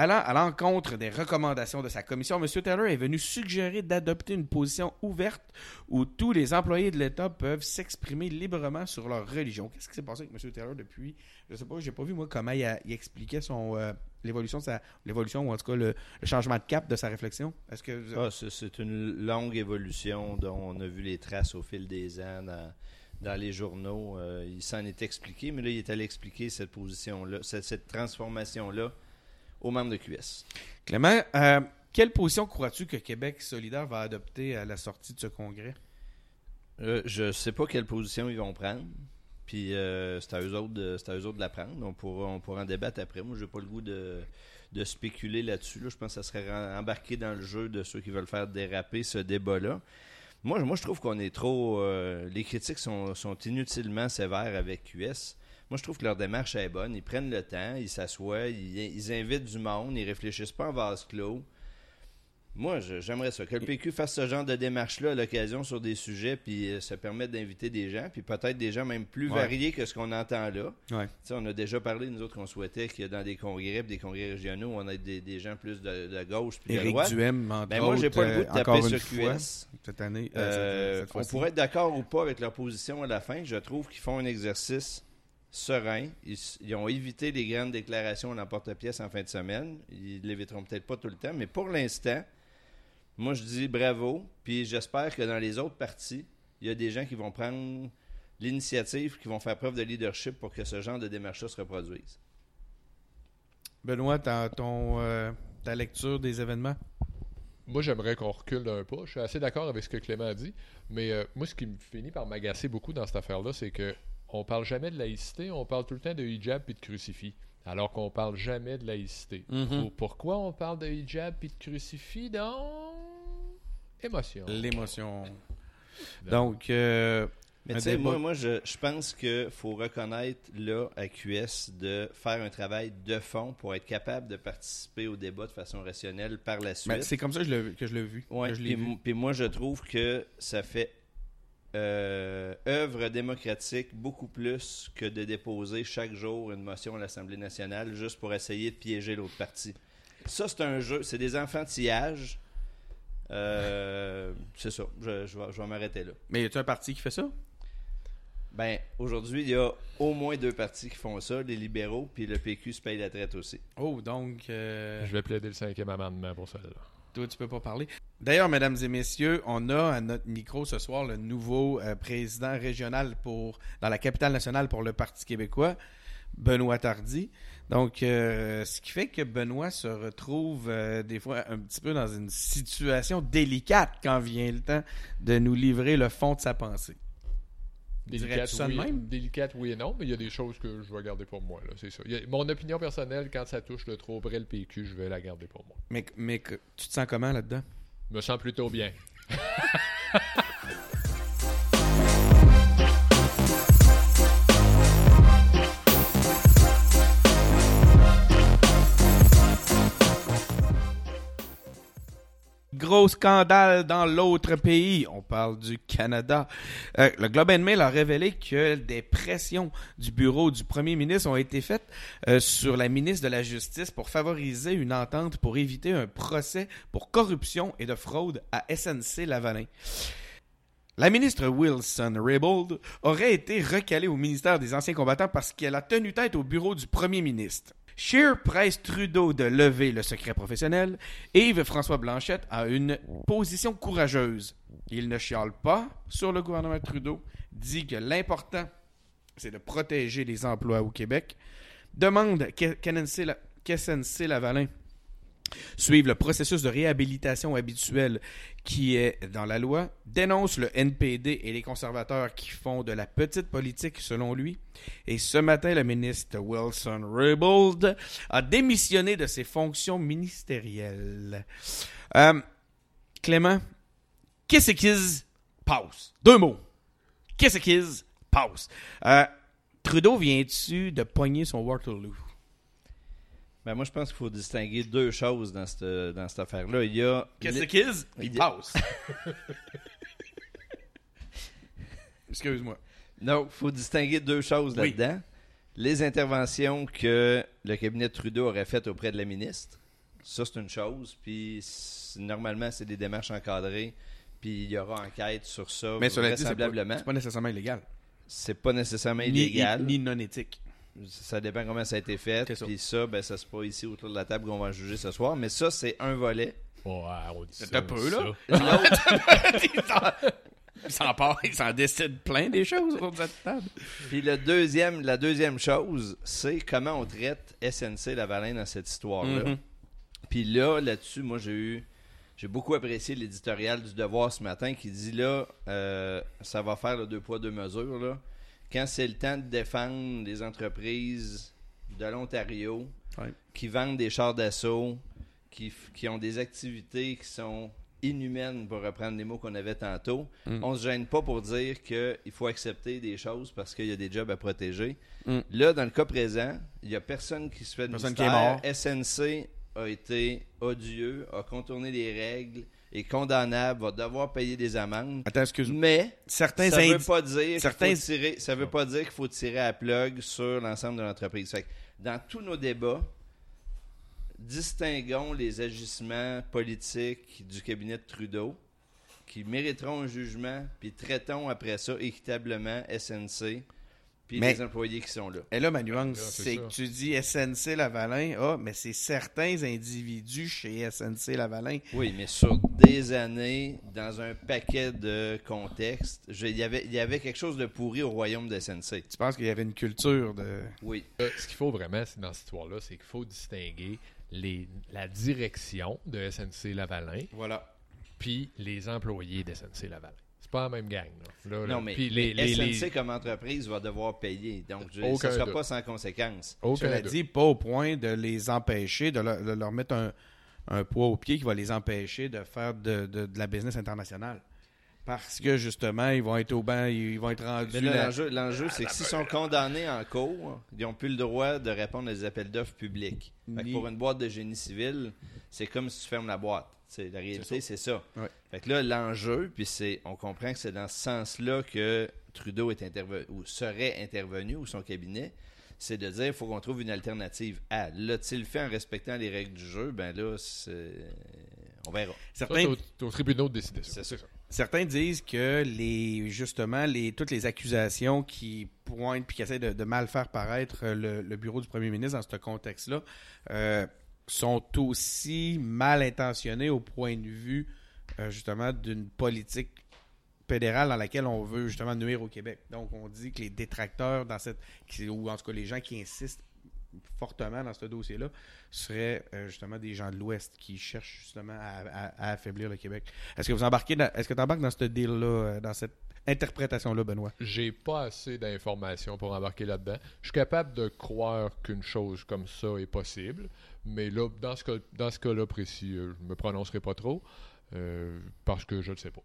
Allant à l'encontre des recommandations de sa commission, M. Taylor est venu suggérer d'adopter une position ouverte où tous les employés de l'État peuvent s'exprimer librement sur leur religion. Qu'est-ce qui s'est passé avec M. Taylor depuis? Je sais pas, j'ai pas vu moi comment il, a- il expliquait son euh, l'évolution de sa l'évolution ou en tout cas le, changement de cap de sa réflexion. Est-ce que Ah, c'est- une longue évolution dont on a vu les traces au fil des ans dans, dans les journaux. Euh, il s'en est expliqué, mais là, il est allé expliquer cette position-là, cette transformation-là aux membres de QS. Clément, euh, quelle position crois-tu que Québec solidaire va adopter à la sortie de ce congrès? Euh, je sais pas quelle position ils vont prendre. Puis euh, c'est à eux autres de, c'est à eux autres de la prendre. On pourra, on pourra en débattre après. Moi, j'ai pas le goût de, de spéculer là-dessus. là. Je pense que ça serait embarqué dans le jeu de ceux qui veulent faire déraper ce débat-là. Moi, moi, je trouve qu'on est trop. euh, les critiques sont, sont inutilement sévères avec QS. Moi, je trouve que leur démarche est bonne. Ils prennent le temps, ils s'assoient, ils, ils invitent du monde, ils réfléchissent pas en vase clos. Moi, j'aimerais ça. Que le PQ fasse ce genre de démarche-là à l'occasion sur des sujets, puis euh, se permettre d'inviter des gens, puis peut-être des gens même plus Ouais. variés que ce qu'on entend là. Ouais. On a déjà parlé, nous autres, qu'on souhaitait que dans des congrès, puis des congrès régionaux, on ait des, des gens plus de, de gauche puis de Éric droite. Duhem, entre Ben moi, j'ai pas le goût de euh, taper sur fois, QS. cette année. euh, Euh, cette- on pourrait être d'accord ou pas avec leur position à la fin. Je trouve qu'ils font un exercice serein. Ils, ont évité les grandes déclarations en porte-pièce en fin de semaine. Ils l'éviteront peut-être pas tout le temps, mais pour l'instant, moi je dis bravo. Puis j'espère que dans les autres parties, il y a des gens qui vont prendre l'initiative, qui vont faire preuve de leadership pour que ce genre de démarche se reproduise. Benoît, ton, euh, ta lecture des événements? Moi, j'aimerais qu'on recule d'un pas. Je suis assez d'accord avec ce que Clément a dit, mais euh, moi, ce qui me finit par m'agacer beaucoup dans cette affaire-là, c'est que on parle jamais de laïcité, on parle tout le temps de hijab puis de crucifix, alors qu'on parle jamais de laïcité. Mhm. Pour- Pourquoi on parle de hijab puis de crucifix dans émotion L'émotion. Donc, euh, Mais tu sais, moi, moi je, je pense qu'il faut reconnaître là à QS de faire un travail de fond pour être capable de participer au débat de façon rationnelle par la suite. ben, c'est comme ça que je l'ai- vu. Ouais, que je l'ai puis, vu. puis moi, je trouve que ça fait euh, œuvre démocratique beaucoup plus que de déposer chaque jour une motion à l'Assemblée nationale juste pour essayer de piéger l'autre parti. Ça, c'est un jeu, c'est des enfantillages. Euh, c'est ça, je, je vais, je vais m'arrêter là. Mais y a-tu un parti qui fait ça? Ben, aujourd'hui, il y a au moins deux partis qui font ça, les libéraux, puis le PQ se paye la traite aussi. Oh, donc. euh, Je vais plaider le cinquième amendement pour ça. là. Toi, tu peux pas parler. D'ailleurs, mesdames et messieurs, on a à notre micro ce soir le nouveau euh, président régional pour dans la capitale nationale pour le Parti québécois, Benoît Tardy. Donc, euh, ce qui fait que Benoît se retrouve euh, des fois un petit peu dans une situation délicate quand vient le temps de nous livrer le fond de sa pensée. Délicate, Dirais-tu ça de oui, même? délicate, oui et non, mais il y a des choses que je vais garder pour moi. Là, c'est ça. A- mon opinion personnelle, quand ça touche le trop près le PQ, je vais la garder pour moi. Mais, mais que- tu te sens comment là-dedans? Je me sens plutôt bien. Gros scandale dans l'autre pays. On parle du Canada. Euh, le Globe and Mail a révélé que des pressions du bureau du premier ministre ont été faites euh, sur la ministre de la Justice pour favoriser une entente pour éviter un procès pour corruption et de fraude à SNC Lavalin. La ministre Wilson Raybould aurait été recalée au ministère des Anciens combattants parce qu'elle a tenu tête au bureau du premier ministre. Scheer presse Trudeau de lever le secret professionnel. Yves-François Blanchette a une position courageuse. Il ne chiale pas sur le gouvernement Trudeau, dit que l'important, c'est de protéger les emplois au Québec, demande qu'SNC Lavalin suive le processus de réhabilitation habituel qui est dans la loi, dénonce le NPD et les conservateurs qui font de la petite politique selon lui. Et ce matin, le ministre Wilson Raybould a démissionné de ses fonctions ministérielles. Euh, Clément, qu'est-ce qu'ils passe? Deux mots. Qu'est-ce qu'ils passe? Euh, Trudeau vient-tu de pogner son Waterloo? Ben, moi, je pense qu'il faut distinguer deux choses dans cette, dans cette affaire-là. Il y a. Qu'est-ce les- qu'ils? Il Il- passe. Excuse-moi. Non, il faut distinguer deux choses Oui. là-dedans. Les interventions que le cabinet de Trudeau aurait faites auprès de la ministre, ça c'est une chose. Puis normalement, c'est des démarches encadrées. Puis il y aura enquête sur ça. Mais c'est pas, vraisemblablement. c'est pas nécessairement illégal. C'est pas nécessairement Ni, illégal. ni non éthique. Ça dépend comment ça a été fait. Puis ça, ben, ça c'est pas ici autour de la table qu'on va juger ce soir. Mais ça, c'est un volet. Ouais, on dit C'est ça, un peu, là. il s'en- part, il s'en décide plein des choses autour de cette table. Puis le deuxième, la deuxième chose, c'est comment on traite SNC Lavalin dans cette histoire-là. Mhm. Puis là, là-dessus, moi, j'ai eu. J'ai beaucoup apprécié l'éditorial du Devoir ce matin qui dit là, euh, ça va faire le deux poids, deux mesures. Là. Quand c'est le temps de défendre les entreprises de l'Ontario Ouais. qui vendent des chars d'assaut, qui, qui ont des activités qui sont inhumaines, pour reprendre les mots qu'on avait tantôt, Mm. on se gêne pas pour dire qu'il faut accepter des choses parce qu'il y a des jobs à protéger. Mm. Là, dans le cas présent, il n'y a personne qui se fait de Personne qui est mort. SNC a été odieux, a contourné les règles, est condamnable, va devoir payer des amendes. Attends, excuse-moi. Mais Certains ça veut indi- pas dire certains- qu'il faut tirer, ça veut pas dire qu'il faut tirer à plug sur l'ensemble de l'entreprise. Fait que dans tous nos débats, distinguons les agissements politiques du cabinet de Trudeau qui mériteront un jugement, puis traitons après ça équitablement SNC puis Mais- les employés qui sont là. Et là, ma nuance, Là, c'est que tu dis SNC Lavalin, ah, mais c'est certains individus chez SNC Lavalin. Oui, mais sur des années, dans un paquet de contextes, je- il y avait, il y avait quelque chose de pourri au royaume de SNC. Tu penses qu'il y avait une culture de. Oui. Euh, ce qu'il faut vraiment, dans cette histoire-là, c'est qu'il faut distinguer les, la direction de SNC Lavalin Voilà. puis les employés de SNC Lavalin. Pas la même gang. Là. Là, là. Non, mais Puis les, les, SNC les- comme entreprise va devoir payer. Donc, je- ça ne sera doute. pas sans conséquence. Aucun Cela dit, pas au point de les empêcher, de leur, de leur mettre un, un poids au pied qui va les empêcher de faire de, de- de la business internationale. Parce que justement, ils vont être au banc, ils vont être rendus. L'enjeu, l'enjeu, c'est que s'ils sont condamnés en cours, ils n'ont plus le droit de répondre à des appels d'offres publics. Ni- pour une boîte de génie civil, c'est comme si tu fermes la boîte. C'est- La réalité, c'est ça. Ouais. Fait que là, l'enjeu, puis c'est, on comprend que c'est dans ce sens-là que Trudeau est intervenu, ou serait intervenu, ou son cabinet, c'est de dire, il faut qu'on trouve une alternative à. L'a-t-il fait en respectant les règles du jeu? Ben là, c'est... on verra. Certains, c'est au, c'est au tribunal de décider ça. C'est ça. certains disent que les justement les toutes les accusations qui pointent puis qui essaient de, de mal faire paraître le, le bureau du premier ministre dans ce contexte-là euh, sont aussi mal intentionnées au point de vue euh, justement d'une politique fédérale dans laquelle on veut justement nuire au Québec. Donc on dit que les détracteurs dans cette ou en tout cas les gens qui insistent fortement dans ce dossier-là seraient euh, justement des gens de l'Ouest qui cherchent justement à affaiblir le Québec. Est-ce que vous embarquez dans, est-ce que tu embarques dans ce deal-là, euh, dans cette interprétation-là, Benoît? J'ai pas assez d'informations pour embarquer là-dedans. Je suis capable de croire qu'une chose comme ça est possible, mais là, dans ce, cas, dans ce cas-là précis, euh, je me prononcerai pas trop euh, parce que je ne sais pas.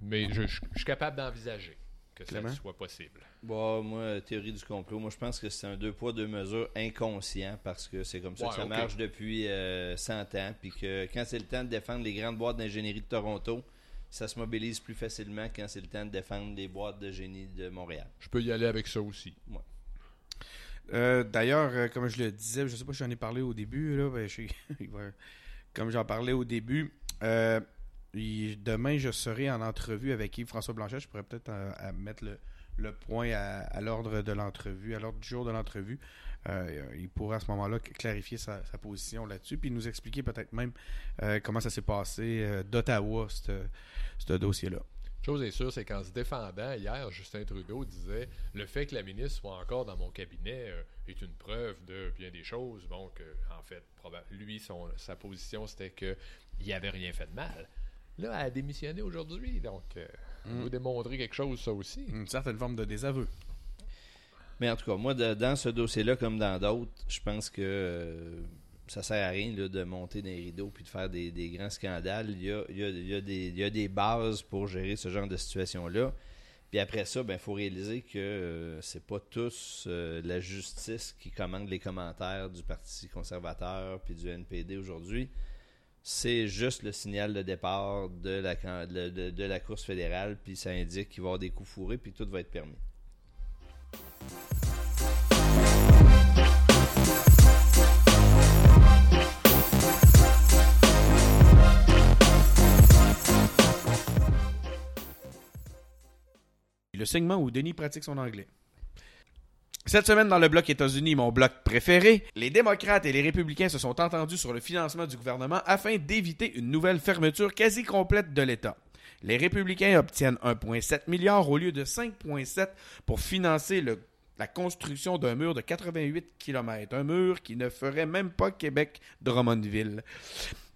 Mais je, je- je suis capable d'envisager que Clément? ça soit possible. Bon, moi, théorie du complot, moi je pense que c'est un deux poids, deux mesures inconscient parce que c'est comme ça Ouais, que ça marche depuis euh, 100 ans. Puis que quand c'est le temps de défendre les grandes boîtes d'ingénierie de Toronto, ça se mobilise plus facilement quand c'est le temps de défendre les boîtes de génie de Montréal. Je peux y aller avec ça aussi. Euh, D'ailleurs, euh, comme je le disais, je sais pas si j'en ai parlé au début, là, ben, je suis- comme j'en parlais au début, euh, demain je serai en entrevue avec Yves-François Blanchet. Je pourrais peut-être mettre le, le point à, à l'ordre de l'entrevue, à l'ordre du jour de l'entrevue. Euh, il pourra à ce moment-là clarifier sa, sa position là-dessus, puis nous expliquer peut-être même euh, comment ça s'est passé euh, d'Ottawa, ce dossier-là. Chose est sûre, c'est qu'en se défendant hier, Justin Trudeau disait le fait que la ministre soit encore dans mon cabinet euh, est une preuve de bien des choses. Que, en fait, lui, son, sa position, c'était qu'il n'y avait rien fait de mal. Là, elle a démissionné aujourd'hui, donc euh, Mm. vous démontrer quelque chose, ça aussi. Une certaine forme de désaveu. Mais en tout cas, moi, dans ce dossier-là, comme dans d'autres, je pense que euh, ça sert à rien de monter des rideaux puis de faire des, grands scandales. Il y a, des, bases pour gérer ce genre de situation-là. Puis après ça, il faut réaliser que euh, c'est pas tous euh, la justice qui commande les commentaires du Parti conservateur puis du NPD aujourd'hui. C'est juste le signal de départ de la, de la course fédérale, puis ça indique qu'il va y avoir des coups fourrés, puis tout va être permis. Le segment où Denis pratique son anglais. Cette semaine, dans le bloc États-Unis, mon bloc préféré, les démocrates et les républicains se sont entendus sur le financement du gouvernement afin d'éviter une nouvelle fermeture quasi complète de l'État. Les républicains obtiennent 1,7 milliard au lieu de 5,7 pour financer la construction d'un mur de 88 km, un mur qui ne ferait même pas Québec-Drummondville.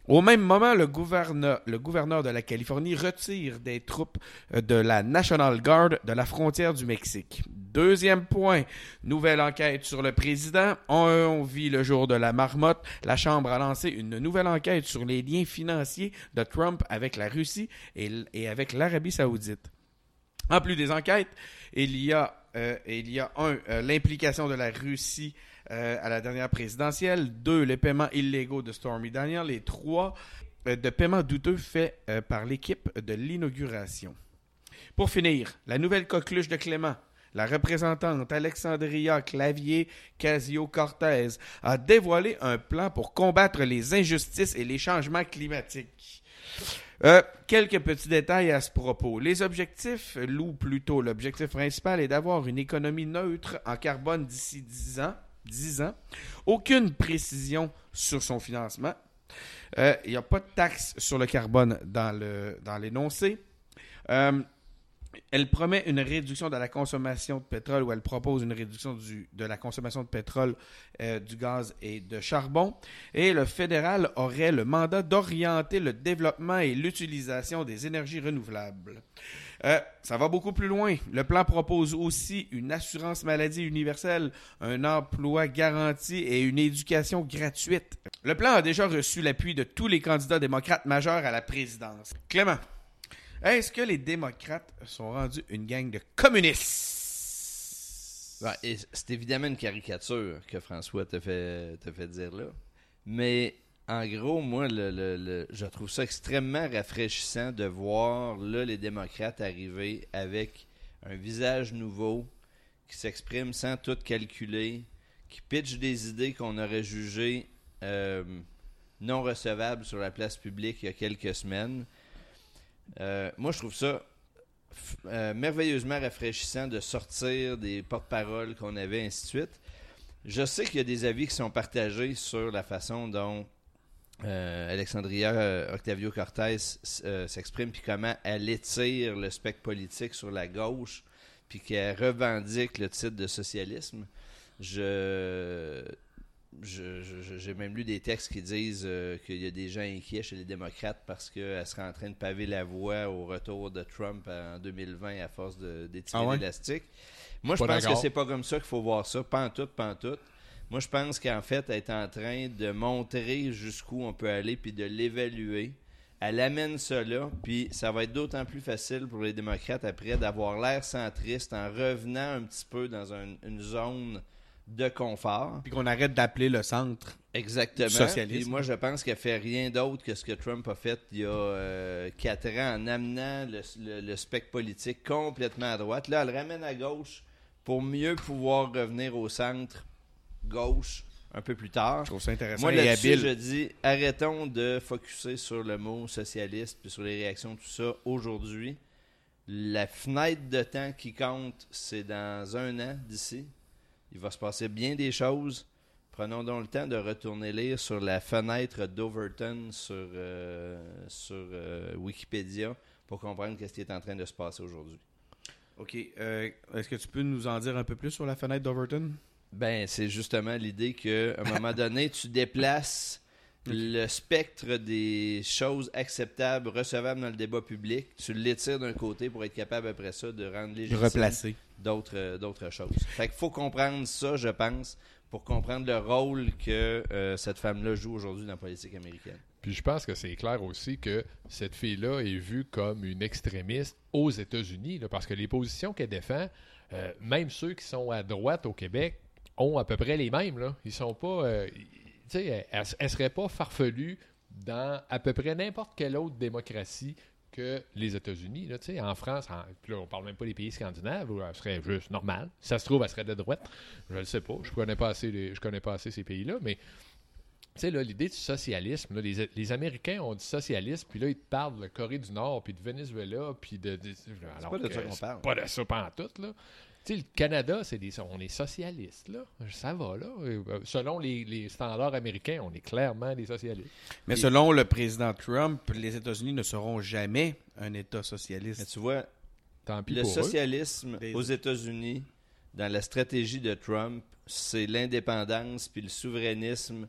Au même moment, le gouverneur, de la Californie retire des troupes euh, de la National Guard de la frontière du Mexique. Deuxième point, nouvelle enquête sur le président. On, vit le jour de la marmotte. La Chambre a lancé une nouvelle enquête sur les liens financiers de Trump avec la Russie et, avec l'Arabie saoudite. En plus des enquêtes, il y a, euh, un, euh, l'implication de la Russie euh, à la dernière présidentielle, deux, les paiements illégaux de Stormy Daniel, et trois, euh, de paiements douteux faits euh, par l'équipe de l'inauguration. Pour finir, la nouvelle coqueluche de Clément, la représentante Alexandria Clavier Casio-Cortez, a dévoilé un plan pour combattre les injustices et les changements climatiques. Quelques petits détails à ce propos. Les objectifs, ou plutôt l'objectif principal est d'avoir une économie neutre en carbone d'ici 10 ans. 10 ans. Aucune précision sur son financement. Euh, Il n'y a pas de taxe sur le carbone dans le dans l'énoncé. Euh, elle promet une réduction de la consommation de pétrole ou elle propose une réduction du- de la consommation de pétrole, euh, du gaz et de charbon. Et le fédéral aurait le mandat d'orienter le développement et l'utilisation des énergies renouvelables. Euh, ça va beaucoup plus loin. Le plan propose aussi une assurance maladie universelle, un emploi garanti et une éducation gratuite. Le plan a déjà reçu l'appui de tous les candidats démocrates majeurs à la présidence. Clément, est-ce que les démocrates sont rendus une gang de communistes? C'est évidemment une caricature que François te fait, te fait dire là. Mais en gros, moi, je trouve ça extrêmement rafraîchissant de voir là les démocrates arriver avec un visage nouveau, qui s'exprime sans tout calculer, qui pitch des idées qu'on aurait jugées euh, non recevables sur la place publique il y a quelques semaines. Euh, moi, je trouve ça euh, merveilleusement rafraîchissant de sortir des porte-paroles qu'on avait, ainsi de suite. Je sais qu'il y a des avis qui sont partagés sur la façon dont euh, Alexandria euh, Octavio Cortés euh, s'exprime, puis comment elle étire le spectre politique sur la gauche, puis qu'elle revendique le titre de socialisme. Je, j'ai même lu des textes qui disent euh, qu'il y a des gens inquiets chez les démocrates parce qu'elle serait en train de paver la voie au retour de Trump en 2020 à force de- d'étirer Ah ouais? l'élastique. Moi, je pense que c'est pas comme ça qu'il faut voir ça. Pas en tout, pas en tout. Moi, je pense qu'en fait, elle est en train de montrer jusqu'où on peut aller puis de l'évaluer. Elle amène là, puis ça va être d'autant plus facile pour les démocrates après d'avoir l'air centriste en revenant un petit peu dans un- une zone de confort. Puis qu'on arrête d'appeler le centre. Exactement. Socialisme. Puis moi, je pense qu'elle fait rien d'autre que ce que Trump a fait il y a euh, quatre ans en amenant le, le- le spectre politique complètement à droite. Là, elle le ramène à gauche pour mieux pouvoir revenir au centre gauche un peu plus tard. Je trouve ça intéressant Moi, et là-dessus, habile. je dis, arrêtons de focuser sur le mot socialiste puis sur les réactions, tout ça, aujourd'hui. La fenêtre de temps qui compte, c'est dans un an d'ici. Il va se passer bien des choses. Prenons donc le temps de retourner lire sur la fenêtre d'Overton sur, euh, sur euh, Wikipédia pour comprendre ce qui est en train de se passer aujourd'hui. OK. euh, Est-ce que tu peux nous en dire un peu plus sur la fenêtre d'Overton? Ben, c'est justement l'idée qu'à un moment donné, tu déplaces le spectre des choses acceptables, recevables dans le débat public, tu l'étires d'un côté pour être capable après ça de rendre légitime d'autres euh, d'autres choses. Fait qu'il faut comprendre ça, je pense, pour comprendre le rôle que euh, cette femme-là joue aujourd'hui dans la politique américaine. Puis je pense que c'est clair aussi que cette fille-là est vue comme une extrémiste aux États-Unis, parce que les positions qu'elle défend, euh, même ceux qui sont à droite au Québec, ont à peu près les mêmes. Là. Ils sont pas. euh, tu sais, elle, elle serait pas farfelue dans à peu près n'importe quelle autre démocratie que les États-Unis. Là, tu sais, en France, en, là, on parle même pas des pays scandinaves, où elle serait juste normale. Si ça se trouve, elle serait de droite. Je ne le sais pas. Je connais pas assez, les- je connais pas assez ces pays-là, mais tu sais, là, l'idée du socialisme, là, les, les Américains ont du socialisme, puis là, ils te parlent de la Corée du Nord, puis de Venezuela, puis de... de- alors pas de ça qu'on parle. pas de ça pantoute, là. Tu sais, le Canada, c'est des, on est socialiste, là. Ça va, là. Euh, Selon les, les standards américains, on est clairement des socialistes. Mais Et- selon le président Trump, les États-Unis ne seront jamais un État Mais socialiste. tu vois, Tant pis le pour eux. socialisme aux États-Unis, dans la stratégie de Trump, c'est l'indépendance puis le souverainisme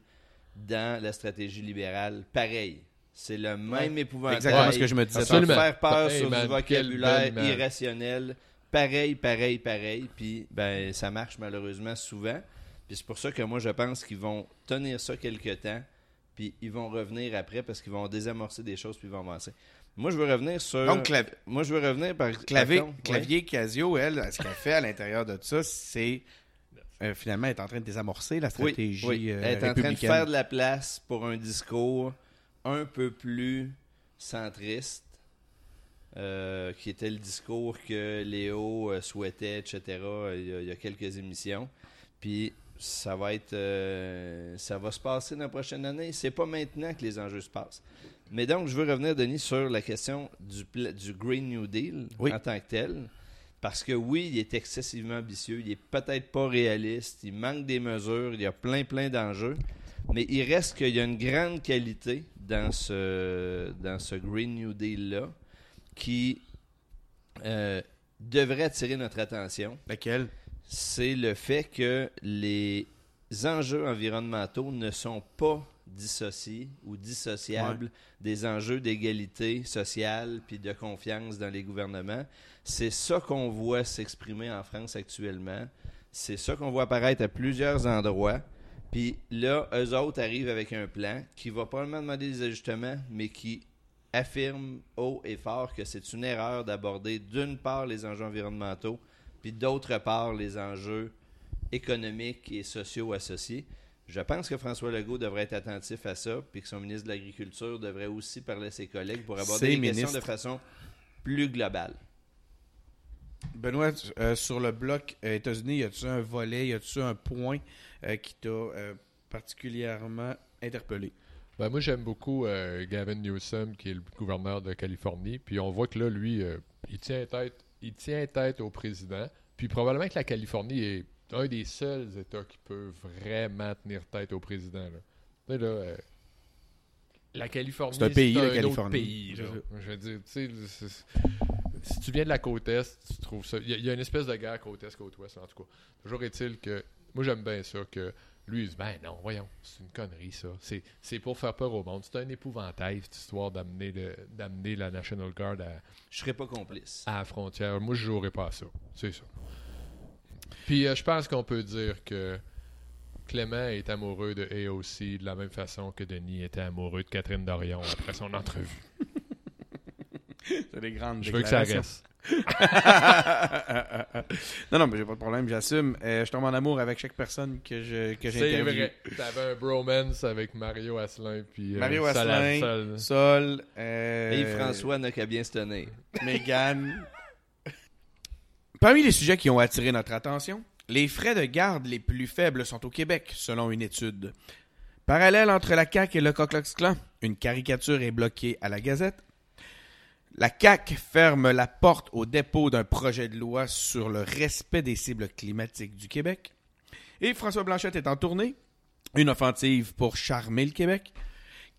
dans la stratégie libérale. Pareil. C'est le même épouvantail. Exactement ce que je me disais. Absolument. faire peur Hey, sur man, du vocabulaire irrationnel. Pareil, pareil, pareil. Puis, ben, ça marche malheureusement souvent. Puis c'est pour ça que moi, je pense qu'ils vont tenir ça quelque temps. Puis ils vont revenir après parce qu'ils vont désamorcer des choses puis ils vont avancer. Moi, je veux revenir sur. Donc, Clav- moi, je veux revenir par. Clavier, par contre, Clavier Casio, elle, ce qu'elle fait à l'intérieur de ça, c'est euh, finalement être en train de désamorcer la Oui, stratégie oui. euh, Elle est en train de faire de la place pour un discours un peu plus centriste, euh, qui était le discours que Léo euh, souhaitait, etc. Il y, a, il y a quelques émissions. Puis ça va être, euh, ça va se passer dans la prochaine année. C'est pas maintenant que les enjeux se passent. Mais donc, je veux revenir, Denis, sur la question du, Green New Deal Oui. en tant que tel. Parce que oui, il est excessivement ambitieux, il est peut-être pas réaliste, il manque des mesures, il y a plein, plein d'enjeux. Mais il reste qu'il y a une grande qualité dans ce, dans ce Green New Deal-là qui euh, devrait attirer notre attention. Laquelle? C'est le fait que les enjeux environnementaux ne sont pas dissociés ou dissociables des enjeux d'égalité sociale puis de confiance dans les gouvernements. C'est ça qu'on voit s'exprimer en France actuellement. C'est ça qu'on voit apparaître à plusieurs endroits. Puis là, eux autres arrivent avec un plan qui va probablement demander des ajustements, mais qui affirme haut et fort que c'est une erreur d'aborder d'une part les enjeux environnementaux, puis d'autre part les enjeux économiques et sociaux associés. Je pense que François Legault devrait être attentif à ça, puis que son ministre de l'Agriculture devrait aussi parler à ses collègues pour aborder les questions ministres. de façon plus globale. Benoît, euh, sur le bloc euh, États-Unis, y a-tu un volet, y a-tu un point euh, qui t'a particulièrement interpellé? Ben, moi, j'aime beaucoup euh, Gavin Newsom, qui est le gouverneur de Californie. Puis on voit que là, lui, euh, il, tient tête, il tient tête au président. Puis probablement que la Californie est un des seuls États qui peut vraiment tenir tête au président. Là. Tu sais, là, euh, la Californie, C'est un pays, la autre Californie. pays, là. C'est ça. Je veux dire, tu sais, si tu viens de la côte Est, tu trouves ça. Il y, y a une espèce de guerre côte Est, côte Ouest, en tout cas. Toujours est-il que. Moi, j'aime bien ça, que lui, il dit Ben non, voyons, c'est une connerie, ça. C'est, c'est pour faire peur au monde. C'est un épouvantail, cette histoire d'amener, le- d'amener la National Guard à, Je serais pas complice. à la frontière. Moi, je jouerais pas à ça. C'est ça. Puis, euh, je pense qu'on peut dire que Clément est amoureux de AOC de la même façon que Denis était amoureux de Catherine Dorion après son entrevue. C'est des grandes Je veux que ça reste. Non, non, mais j'ai pas de problème, j'assume. Euh, je tombe en amour avec chaque personne que je que C'est vrai. T'avais un bromance avec Mario Asselin puis euh, Mario Asselin, Sol- Sol, euh, Et François n'a qu'à bien se tenir. Mégane. Parmi les sujets qui ont attiré notre attention, les frais de garde les plus faibles sont au Québec, selon une étude. Parallèle entre la CAQ et le Ku Klux Klan, une caricature est bloquée à la Gazette. La CAQ ferme la porte au dépôt d'un projet de loi sur le respect des cibles climatiques du Québec. Et François Blanchette est en tournée. Une offensive pour charmer le Québec.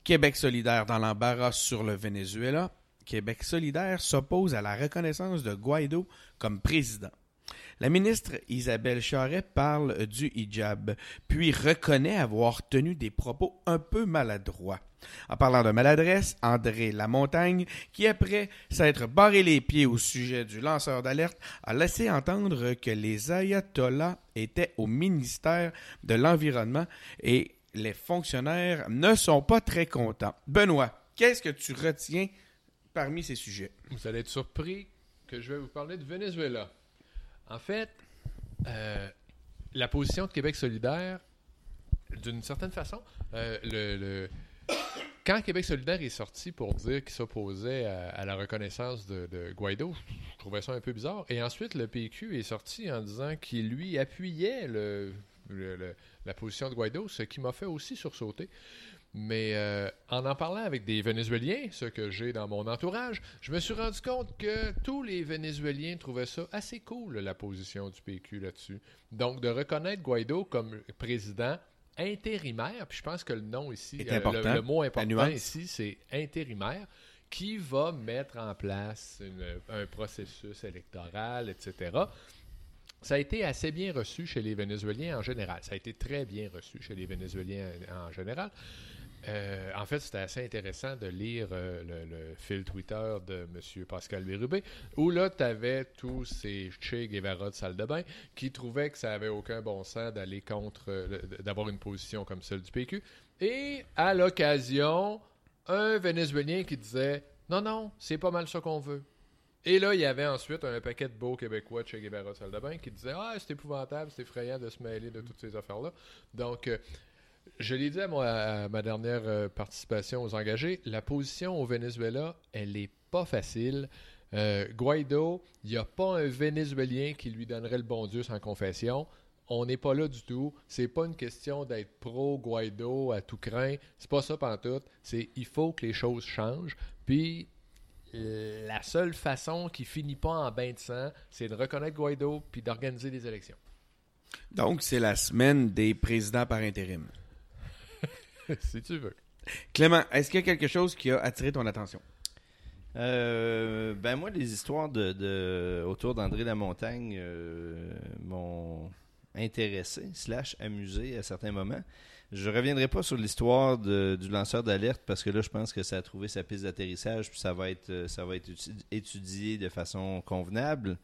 Québec solidaire dans l'embarras sur le Venezuela. Québec solidaire s'oppose à la reconnaissance de Guaido comme président. La ministre Isabelle Charret parle du hijab, puis reconnaît avoir tenu des propos un peu maladroits. En parlant de maladresse, André Lamontagne, qui après s'être barré les pieds au sujet du lanceur d'alerte, a laissé entendre que les ayatollahs étaient au ministère de l'Environnement et les fonctionnaires ne sont pas très contents. Benoît, qu'est-ce que tu retiens parmi ces sujets? Vous allez être surpris que je vais vous parler de Venezuela. En fait, euh, la position de Québec solidaire, d'une certaine façon, euh, le, le- quand Québec solidaire est sorti pour dire qu'il s'opposait à, la reconnaissance de, Guaido, je trouvais ça un peu bizarre. Et ensuite, le PQ est sorti en disant qu'il lui appuyait la position de Guaido, ce qui m'a fait aussi sursauter. Mais euh, en en parlant avec des Vénézuéliens, ce que j'ai dans mon entourage, je me suis rendu compte que tous les Vénézuéliens trouvaient ça assez cool, la position du PQ là-dessus. Donc, de reconnaître Guaido comme président intérimaire, puis je pense que le nom ici, euh, le- mot important ici, c'est intérimaire, qui va mettre en place une- un processus électoral, etc. Ça a été assez bien reçu chez les Vénézuéliens en général. Ça a été très bien reçu chez les Vénézuéliens en général. Euh, en fait, c'était assez intéressant de lire euh, le, fil Twitter de M. Pascal Bérubé, où là, tu avais tous ces Che Guevara de salle de bain qui trouvaient que ça avait aucun bon sens d'aller contre, euh, d'avoir une position comme celle du PQ. Et à l'occasion, un Vénézuélien qui disait Non, non, c'est pas mal ça qu'on veut. Et là, il y avait ensuite un paquet de beaux Québécois de chez Guevara de salle de bain qui disaient Ah, c'est épouvantable, c'est effrayant de se mêler de toutes ces affaires-là. Donc, je l'ai dit à, ma dernière euh, participation aux engagés, la position au Venezuela, elle n'est pas facile. Euh, Guaido, il n'y a pas un Vénézuélien qui lui donnerait le bon Dieu sans confession. On n'est pas là du tout. C'est pas une question d'être pro Guaido à tout craint. C'est pas ça pantoute. C'est il faut que les choses changent. Puis la seule façon qui finit pas en bain de sang, c'est de reconnaître Guaido puis d'organiser des élections. Donc, c'est la semaine des présidents par intérim. si tu veux. Clément, est-ce qu'il y a quelque chose qui a attiré ton attention? Euh, ben moi, les histoires de, de- autour d'André Lamontagne euh, m'ont intéressé, slash amusé à certains moments. Je reviendrai pas sur l'histoire du lanceur d'alerte parce que là, je pense que ça a trouvé sa piste d'atterrissage puis ça va être, euh, ça va être étudié de façon convenable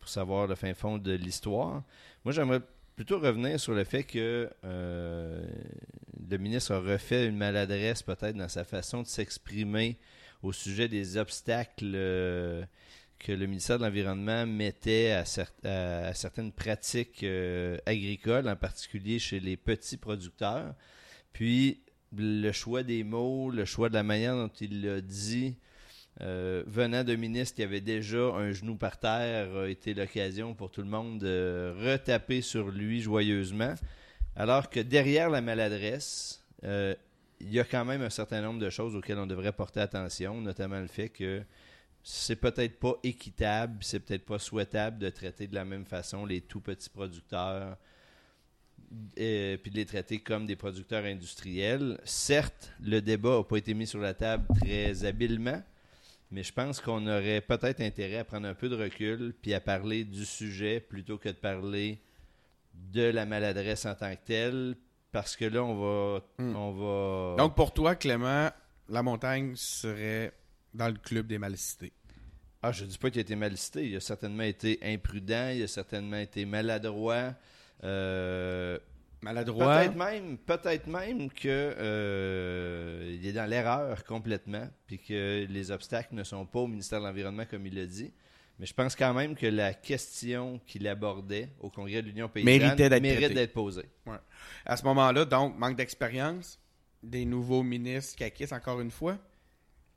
pour savoir le fin fond de l'histoire. Moi, j'aimerais plutôt revenir sur le fait que euh, le ministre a refait une maladresse peut-être dans sa façon de s'exprimer au sujet des obstacles euh, que le ministère de l'Environnement mettait à, certaines pratiques euh, agricoles, en particulier chez les petits producteurs. Puis le choix des mots, le choix de la manière dont il l'a dit, euh, venant d'un ministre qui avait déjà un genou par terre, a été l'occasion pour tout le monde de retaper sur lui joyeusement. Alors que derrière la maladresse, euh, il y a quand même un certain nombre de choses auxquelles on devrait porter attention, notamment le fait que c'est peut-être pas équitable, c'est peut-être pas souhaitable de traiter de la même façon les tout petits producteurs et puis de les traiter comme des producteurs industriels. Certes, le débat n'a pas été mis sur la table très habilement, mais je pense qu'on aurait peut-être intérêt à prendre un peu de recul puis à parler du sujet plutôt que de parler de la maladresse en tant que telle, parce que là, on va, hmm. on va. Donc pour toi, Clément, la montagne serait dans le club des malicités. Ah, je ne dis pas qu'il a été malcité. Il a certainement été imprudent, il a certainement été maladroit. Euh, maladroit. Peut-être même, peut-être même que euh, il est dans l'erreur complètement, puis que les obstacles ne sont pas au ministère de l'Environnement comme il l'a dit. Mais je pense quand même que la question qu'il abordait au Congrès de l'Union paysanne mérite d'être posée. À ce moment-là, donc, manque d'expérience, des nouveaux ministres qui acquissent encore une fois.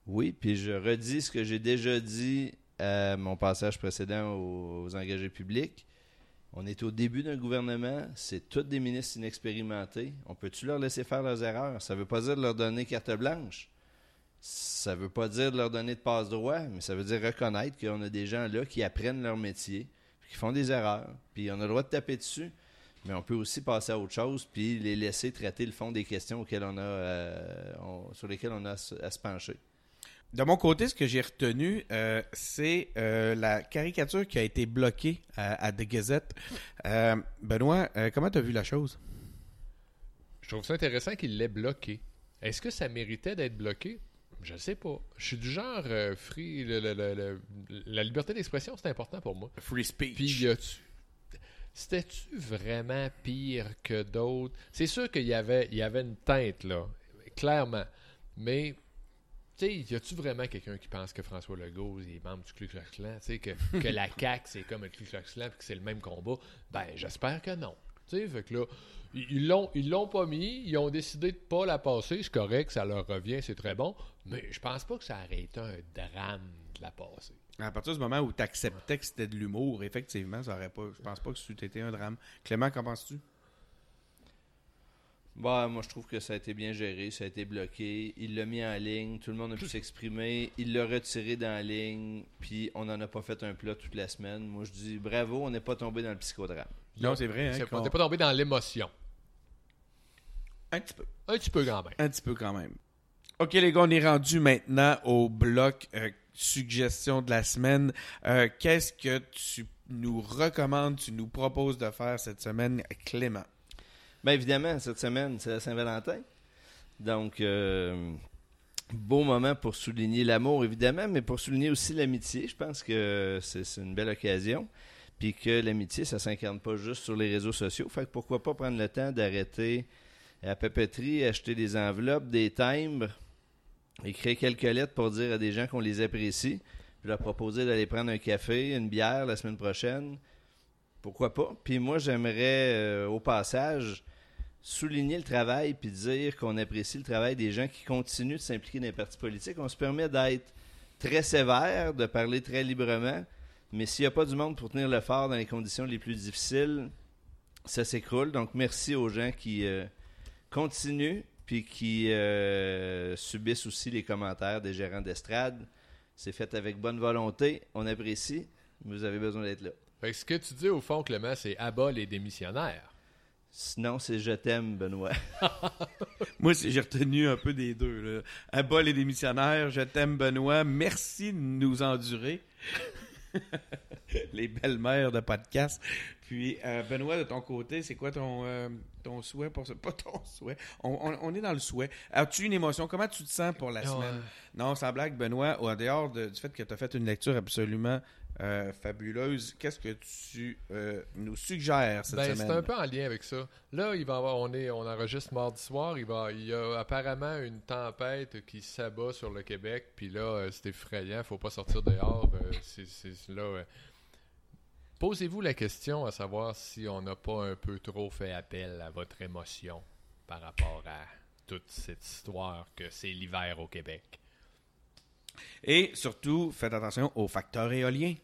Oui, puis je redis ce que j'ai déjà dit à mon passage précédent aux, engagés publics. On est au début d'un gouvernement, c'est tous des ministres inexpérimentés. On peut-tu leur laisser faire leurs erreurs? Ça ne veut pas dire de leur donner carte blanche. Ça ne veut pas dire de leur donner de passe droit, mais ça veut dire reconnaître qu'on a des gens là qui apprennent leur métier, qui font des erreurs, puis on a le droit de taper dessus. Mais on peut aussi passer à autre chose, puis les laisser traiter le fond des questions euh, sur lesquelles on a à se pencher. De mon côté, ce que j'ai retenu, euh, c'est euh, la caricature qui a été bloquée à, The Gazette. Euh, Benoît, comment tu as vu la chose? Je trouve ça intéressant qu'il l'ait bloqué. Est-ce que ça méritait d'être bloqué? Je ne sais pas. Je suis du genre free. la liberté d'expression, c'est important pour moi. Free speech. Puis, c'était-tu vraiment pire que d'autres? C'est sûr qu'il y avait, il y avait une teinte, là, clairement. Mais tu sais, y a-tu vraiment quelqu'un qui pense que François Legault est membre du Ku Klux Klan, tu sais, que, que la CAQ, c'est comme le Ku Klux Klan, que c'est le même combat? Ben, j'espère que non. Tu sais, fait que là, ils l'ont, ils l'ont pas mis, ils ont décidé de pas la passer, c'est correct, ça leur revient, c'est très bon, mais je pense pas que ça aurait été un drame de la passer. À partir du moment où tu acceptais que c'était de l'humour, effectivement, ça aurait pas, je pense pas que c'était un drame. Clément, qu'en penses-tu? Bah, moi, je trouve que ça a été bien géré, ça a été bloqué. Il l'a mis en ligne, tout le monde a pu s'exprimer. Il l'a retiré dans la ligne, puis on n'en a pas fait un plat toute la semaine. Moi, je dis bravo, on n'est pas tombé dans le psychodrame. Non, c'est vrai. Hein, on n'est pas tombé dans l'émotion. Un petit peu. Un petit peu quand même. Un petit peu quand même. OK, les gars, on est rendu maintenant au bloc euh, suggestion de la semaine. Euh, qu'est-ce que tu nous recommandes, tu nous proposes de faire cette semaine, Clément? Bien évidemment, cette semaine, c'est la Saint-Valentin. Donc, euh, beau moment pour souligner l'amour, évidemment, mais pour souligner aussi l'amitié. Je pense que c'est une belle occasion. Puis que l'amitié, ça ne s'incarne pas juste sur les réseaux sociaux. Fait que pourquoi pas prendre le temps d'arrêter à papeterie, acheter des enveloppes, des timbres, écrire quelques lettres pour dire à des gens qu'on les apprécie, puis leur proposer d'aller prendre un café, une bière la semaine prochaine. Pourquoi pas? Puis moi, j'aimerais, euh, au passage, souligner le travail puis dire qu'on apprécie le travail des gens qui continuent de s'impliquer dans les partis politiques. On se permet d'être très sévère, de parler très librement, mais s'il n'y a pas du monde pour tenir le fort dans les conditions les plus difficiles, ça s'écroule. Donc merci aux gens qui euh, continuent puis qui euh, subissent aussi les commentaires des gérants d'estrade. C'est fait avec bonne volonté, on apprécie, vous avez besoin d'être là. ce que tu dis au fond, Clément, c'est abat les démissionnaires. Sinon, c'est Je t'aime, Benoît. Moi, j'ai retenu un peu des deux. Là. À bas les démissionnaires, Je t'aime, Benoît. Merci de nous endurer. les belles-mères de podcast. Puis, euh, Benoît, de ton côté, c'est quoi ton, euh, ton souhait pour ça? Pas ton souhait. On, est dans le souhait. As-tu une émotion? Comment tu te sens pour la semaine? Non, sans blague, Benoît, au dehors du fait que tu as fait une lecture absolument euh, fabuleuse. Qu'est-ce que tu euh, nous suggères cette Ben, c'est semaine? un peu en lien avec ça. Là, il va avoir, on, est, on enregistre mardi soir. Il, va, il y a apparemment une tempête qui s'abat sur le Québec. Puis là, euh, c'est effrayant. faut pas sortir dehors. C'est, c'est- là, Posez-vous la question à savoir si on n'a pas un peu trop fait appel à votre émotion par rapport à toute cette histoire que c'est l'hiver au Québec. Et surtout, faites attention aux facteurs éoliens.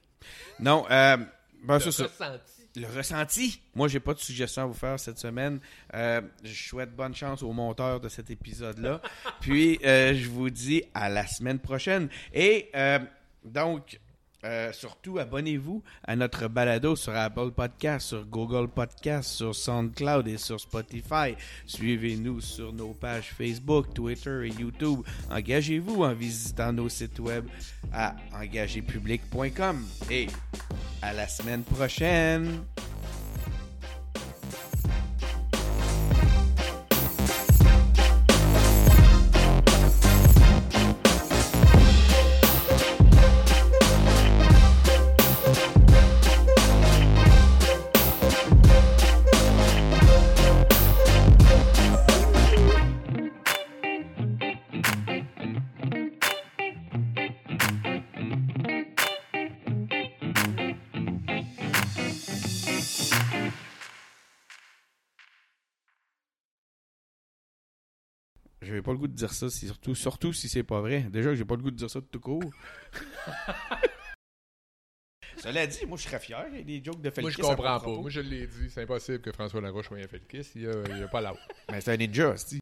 Non, euh, ben, c'est ça. Ressenti. Le ressenti. Moi, j'ai pas de suggestion à vous faire cette semaine. Euh, je souhaite bonne chance au monteur de cet épisode-là. Puis, euh, je vous dis à la semaine prochaine. Et euh, donc, euh, surtout, abonnez-vous à notre balado sur Apple Podcast, sur Google Podcast, sur SoundCloud et sur Spotify. Suivez-nous sur nos pages Facebook, Twitter et YouTube. Engagez-vous en visitant nos sites web à engagépublic.com. Et à la semaine prochaine. J'avais pas le goût de dire ça, si- surtout, surtout si c'est pas vrai. Déjà que j'ai pas le goût de dire ça de tout court. Cela dit, moi je serais fier. Il y a des jokes de Felkis. Moi, je comprends pas. Moi, je l'ai dit. C'est impossible que François Larouche soit un Felkis. Il n'y a, il y a pas l'autre. Mais c'est un ninja, c'est